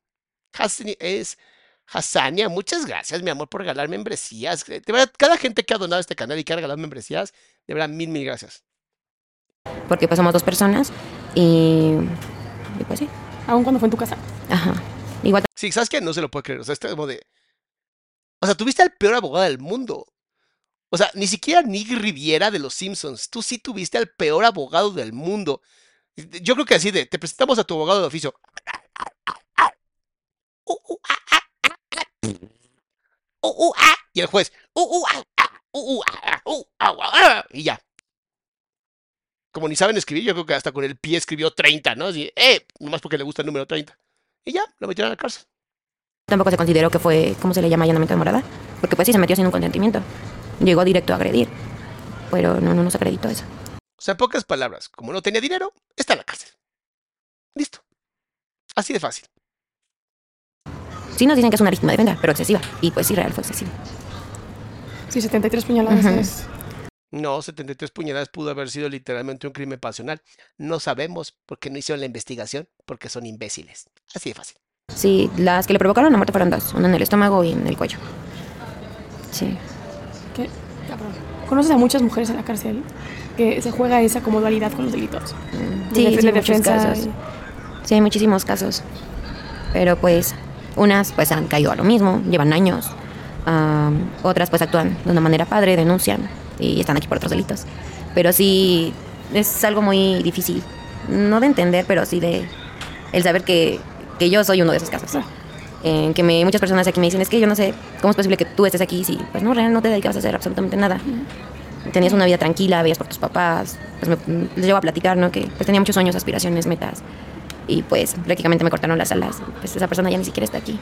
Hassani es Hassania, muchas gracias, mi amor, por regalar membresías. De verdad, cada gente que ha donado a este canal y que ha regalado membresías, de verdad, mil, mil gracias. Porque pues somos dos personas y, y pues sí. Aún cuando fue en tu casa. Ajá. Igual Sí, ¿sabes qué? No se lo puede creer. O sea, este como de. O sea, tuviste al peor abogado del mundo. O sea, ni siquiera Nick Riviera de los Simpsons. Tú sí tuviste al peor abogado del mundo. Yo creo que así de, te presentamos a tu abogado de oficio. Y el juez. Y ya. Como ni saben escribir, yo creo que hasta con el pie escribió 30, ¿no? Así, eh, nomás porque le gusta el número 30. Y ya, lo metieron a la cárcel. tampoco se consideró que fue, ¿cómo se le llama? Allanamiento de morada. Porque pues sí, se metió sin un consentimiento. Llegó directo a agredir. Pero no, no nos acreditó eso. O sea, en pocas palabras, como no tenía dinero, está en la cárcel. Listo. Así de fácil. Sí nos dicen que es una legítima defensa, pero excesiva. Y pues sí, real fue excesiva. Sí, 73 puñaladas Ujú. es... No, 73 puñaladas pudo haber sido literalmente un crimen pasional. No sabemos porque no hicieron la investigación, porque son imbéciles. Así de fácil. Sí, las que le provocaron la muerte fueron dos. Una en el estómago y en el cuello. Sí. ¿Conoces a muchas mujeres en la cárcel que se juega esa como dualidad con los delitos? Sí, De sí, de defensa casos. y- Sí, hay muchísimos casos. Pero pues, unas pues han caído a lo mismo, llevan años. Otras pues actúan de una manera padre, denuncian y están aquí por otros delitos. Pero sí, es algo muy difícil. No de entender, pero sí de el saber que, que yo soy uno de esos casos. En que me, muchas personas aquí me dicen, es que yo no sé cómo es posible que tú estés aquí si pues no, realmente no te dedicabas a hacer absolutamente nada. Tenías una vida tranquila, veías por tus papás, pues me, les llevo a platicar, ¿no? Que pues tenía muchos sueños, aspiraciones, metas. Y pues prácticamente me cortaron las alas. Pues esa persona ya ni siquiera está aquí.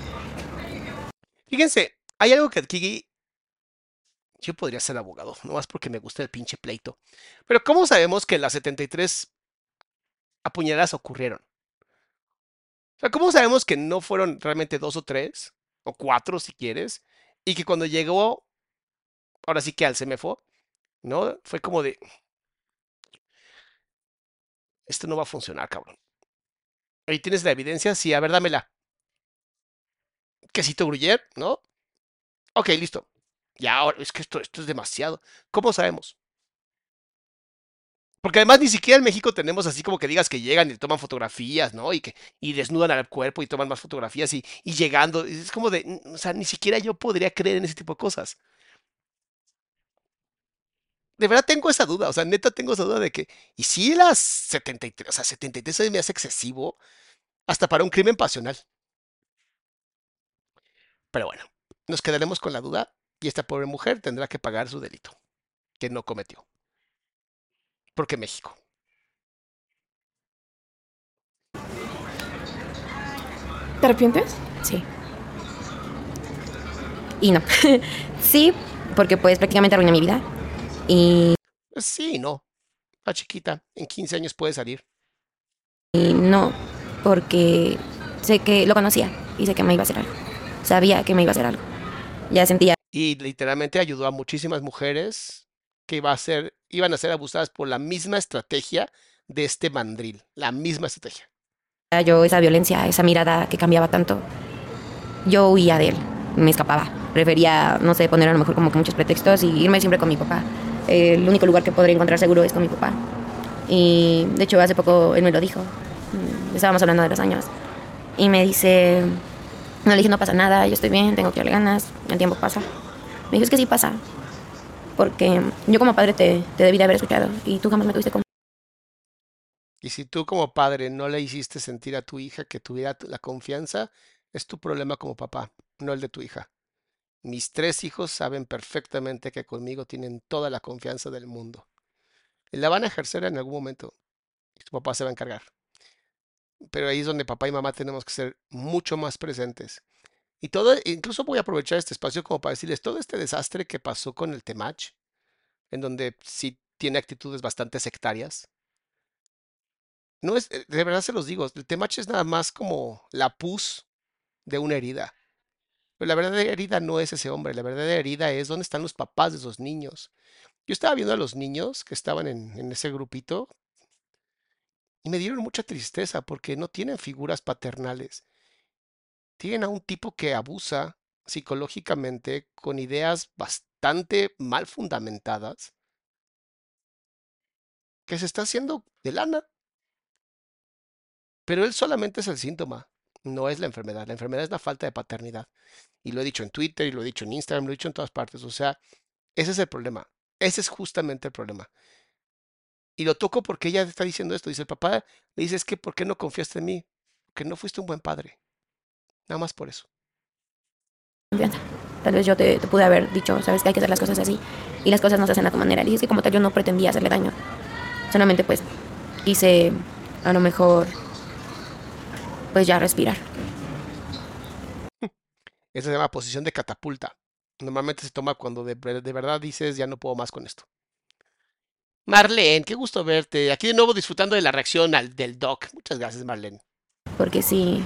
Fíjense, hay algo que aquí yo podría ser abogado, nomás porque me gusta el pinche pleito. Pero ¿cómo sabemos que las 73 apuñaladas ocurrieron? ¿Cómo sabemos que no fueron realmente dos o tres, o cuatro si quieres, y que cuando llegó, ahora sí que al CEMEFO, ¿no? Fue como de... esto no va a funcionar, cabrón. Ahí tienes la evidencia, sí, a ver, dámela. Quesito gruyere, ¿no? Ok, listo. Ya, ahora, es que esto, esto es demasiado. ¿Cómo sabemos? Porque además ni siquiera en México tenemos así como que digas que llegan y toman fotografías, ¿no? Y que y desnudan al cuerpo y toman más fotografías y, llegando. Es como de, o sea, ni siquiera yo podría creer en ese tipo de cosas. De verdad tengo esa duda, o sea, neta tengo esa duda de que, ¿y si las 73, o sea, 73 me hace excesivo hasta para un crimen pasional? Pero bueno, nos quedaremos con la duda y esta pobre mujer tendrá que pagar su delito, que no cometió. Porque México. ¿Te arrepientes? Sí. Y no. (laughs) sí, porque pues prácticamente arruiné mi vida. Y, sí, no. La chiquita, en 15 años puede salir. y no, porque sé que lo conocía y sé que me iba a hacer algo. Sabía que me iba a hacer algo. Ya sentía Y literalmente ayudó a muchísimas mujeres que iba a ser, iban a ser abusadas por la misma estrategia de este mandril. La misma estrategia. yo esa violencia, esa mirada que cambiaba tanto. Yo huía de él, me escapaba. Prefería, no sé, poner a lo mejor como que muchos pretextos y irme siempre con mi papá. El único lugar que podría encontrar seguro es con mi papá. Y de hecho hace poco él me lo dijo. Mm, Estábamos hablando de los años. Y me dice, no le dije, no pasa nada, yo estoy bien, tengo que darle ganas, el tiempo pasa. Me dijo, es que sí pasa. Porque yo como padre te, te debí de haber escuchado y tú jamás me tuviste con... Y si tú como padre no le hiciste sentir a tu hija que tuviera la confianza, es tu problema como papá, no el de tu hija. Mis tres hijos saben perfectamente que conmigo tienen toda la confianza del mundo. La van a ejercer en algún momento. Y tu papá se va a encargar. Pero ahí es donde papá y mamá tenemos que ser mucho más presentes. Y todo, incluso voy a aprovechar este espacio como para decirles todo este desastre que pasó con el Temach, en donde sí tiene actitudes bastante sectarias. No es, eh, de verdad se los digo, el Temach es nada más como la pus de una herida. Pero la verdadera herida no es ese hombre, la verdadera herida es dónde están los papás de esos niños. Yo estaba viendo a los niños que estaban en, en ese grupito y me dieron mucha tristeza porque no tienen figuras paternales. Tienen a un tipo que abusa psicológicamente con ideas bastante mal fundamentadas, que se está haciendo de lana. Pero él solamente es el síntoma, no es la enfermedad. La enfermedad es la falta de paternidad. Y lo he dicho en Twitter, y lo he dicho en Instagram, lo he dicho en todas partes. O sea, ese es el problema. Ese es justamente el problema. Y lo toco porque ella está diciendo esto. Dice, el papá le dice, es que ¿por qué no confiaste en mí? Porque no fuiste un buen padre. Nada más por eso. Tal vez yo te, te pude haber dicho, sabes que hay que hacer las cosas así y las cosas no se hacen a tu manera. Y es que como tal yo no pretendía hacerle daño. Solamente pues quise a lo mejor pues ya respirar. (laughs) Esa se llama posición de catapulta. Normalmente se toma cuando de, de verdad dices, ya no puedo más con esto. Marlene, qué gusto verte. Aquí de nuevo disfrutando de la reacción al, del doc. Muchas gracias, Marlene. Porque sí,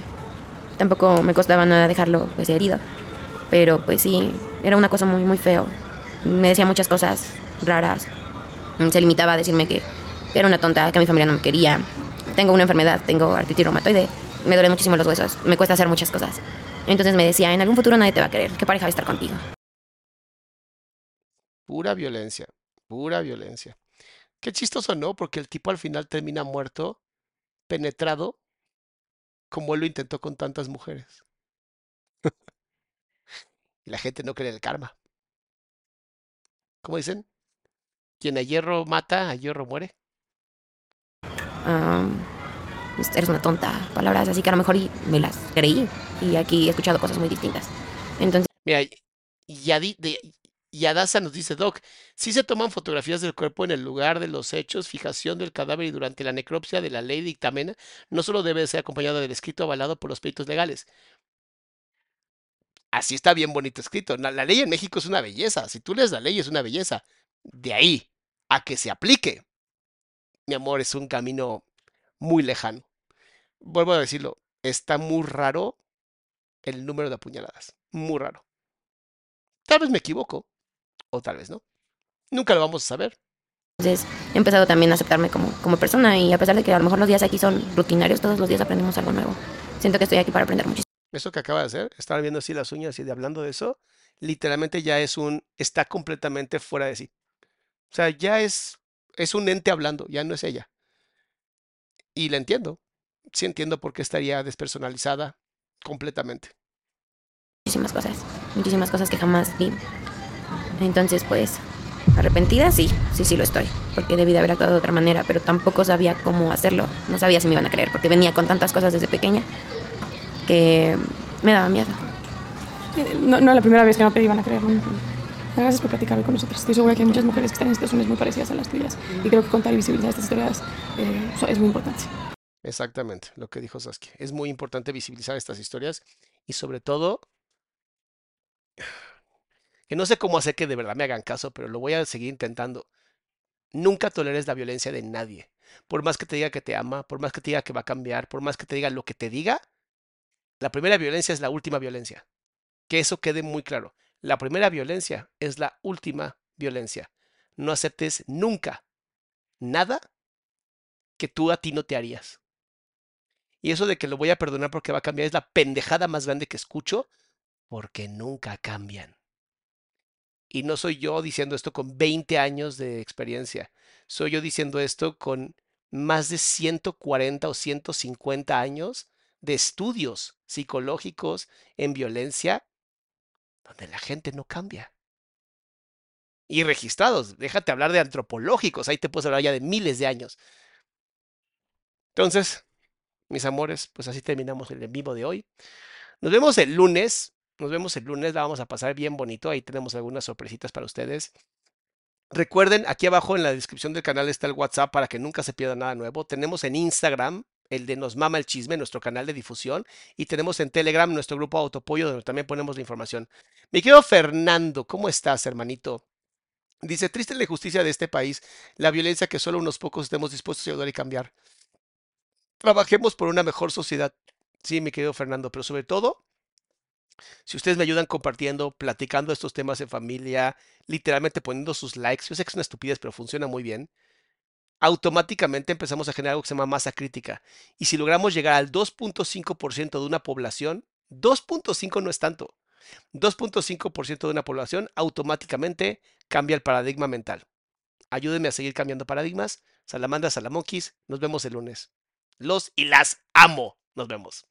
tampoco me costaba nada dejarlo pues herido. Pero pues sí, era una cosa muy, muy feo. Me decía muchas cosas raras. Se limitaba a decirme que era una tonta, que mi familia no me quería. Tengo una enfermedad, tengo artritis reumatoide. Me duelen muchísimo los huesos. Me cuesta hacer muchas cosas. Entonces me decía, en algún futuro nadie te va a querer. ¿Qué pareja va a estar contigo? Pura violencia, pura violencia. Qué chistoso, ¿no? Porque el tipo al final termina muerto, penetrado, como él lo intentó con tantas mujeres. y la gente no cree en el karma. ¿Cómo dicen? Quien a hierro mata, a hierro muere. Pues, eres una tonta. Palabras así que a lo mejor me las creí. Y aquí he escuchado cosas muy distintas. Entonces, Mira, y- y Adi- de- y Adasa nos dice, Doc, si se toman fotografías del cuerpo en el lugar de los hechos, fijación del cadáver y durante la necropsia de la ley dictamena, no solo debe ser acompañado del escrito avalado por los peritos legales. Así está bien bonito escrito. La ley en México es una belleza. Si tú lees la ley es una belleza. De ahí a que se aplique, mi amor, es un camino muy lejano. Vuelvo a decirlo, está muy raro el número de apuñaladas. Muy raro. Tal vez me equivoco, o tal vez no. Nunca lo vamos a saber. Entonces he empezado también a aceptarme como, como persona y a pesar de que a lo mejor los días aquí son rutinarios, todos los días aprendemos algo nuevo. Siento que estoy aquí para aprender muchísimo. Eso que acaba de hacer, estar viendo así las uñas y de hablando de eso, literalmente ya es un, está completamente fuera de sí. O sea, ya es, es un ente hablando, ya no es ella. Y la entiendo. Sí entiendo por qué estaría despersonalizada completamente. Muchísimas cosas, muchísimas cosas que jamás vi. Entonces, pues, arrepentida, sí, sí, sí lo estoy. Porque debí de haber actuado de otra manera, pero tampoco sabía cómo hacerlo. No sabía si me iban a creer, porque venía con tantas cosas desde pequeña que me daba miedo. Eh, No, no la primera vez que me pedí van a creer. ¿no? Gracias por platicar hoy con nosotros. Estoy segura que hay muchas mujeres que están en situaciones muy parecidas a las tuyas. Y creo que contar y visibilizar estas historias eh, so- es muy importante. Exactamente, lo que dijo Saskia. Es muy importante visibilizar estas historias y sobre todo, que no sé cómo hacer que de verdad me hagan caso, pero lo voy a seguir intentando. Nunca toleres la violencia de nadie. Por más que te diga que te ama, por más que te diga que va a cambiar, por más que te diga lo que te diga, la primera violencia es la última violencia. Que eso quede muy claro. La primera violencia es la última violencia. No aceptes nunca nada que tú a ti no te harías. Y eso de que lo voy a perdonar porque va a cambiar es la pendejada más grande que escucho porque nunca cambian. Y no soy yo diciendo esto con 20 años de experiencia. Soy yo diciendo esto con más de 140 o 150 años de estudios psicológicos en violencia donde la gente no cambia. Y registrados, déjate hablar de antropológicos, ahí te puedes hablar ya de miles de años. Entonces, mis amores, pues así terminamos el en vivo de hoy. Nos vemos el lunes. Nos vemos el lunes, la vamos a pasar bien bonito. Ahí tenemos algunas sorpresitas para ustedes. Recuerden, aquí abajo en la descripción del canal está el WhatsApp para que nunca se pierda nada nuevo. Tenemos en Instagram el de Nos Mama el Chisme, nuestro canal de difusión. Y tenemos en Telegram nuestro grupo Autopollo, donde también ponemos la información. Mi querido Fernando, ¿cómo estás, hermanito? Dice, triste la injusticia de este país, la violencia que solo unos pocos estemos dispuestos a ayudar y cambiar. Trabajemos por una mejor sociedad. Sí, mi querido Fernando, pero sobre todo, si ustedes me ayudan compartiendo, platicando estos temas en familia, literalmente poniendo sus likes, yo sé que es una estupidez, pero funciona muy bien, automáticamente empezamos a generar algo que se llama masa crítica. Y si logramos llegar al 2.5% de una población, 2.5 no es tanto. 2.5% de una población automáticamente cambia el paradigma mental. Ayúdenme a seguir cambiando paradigmas. Salamandra, Salamonquis, nos vemos el lunes. Los y las amo. Nos vemos.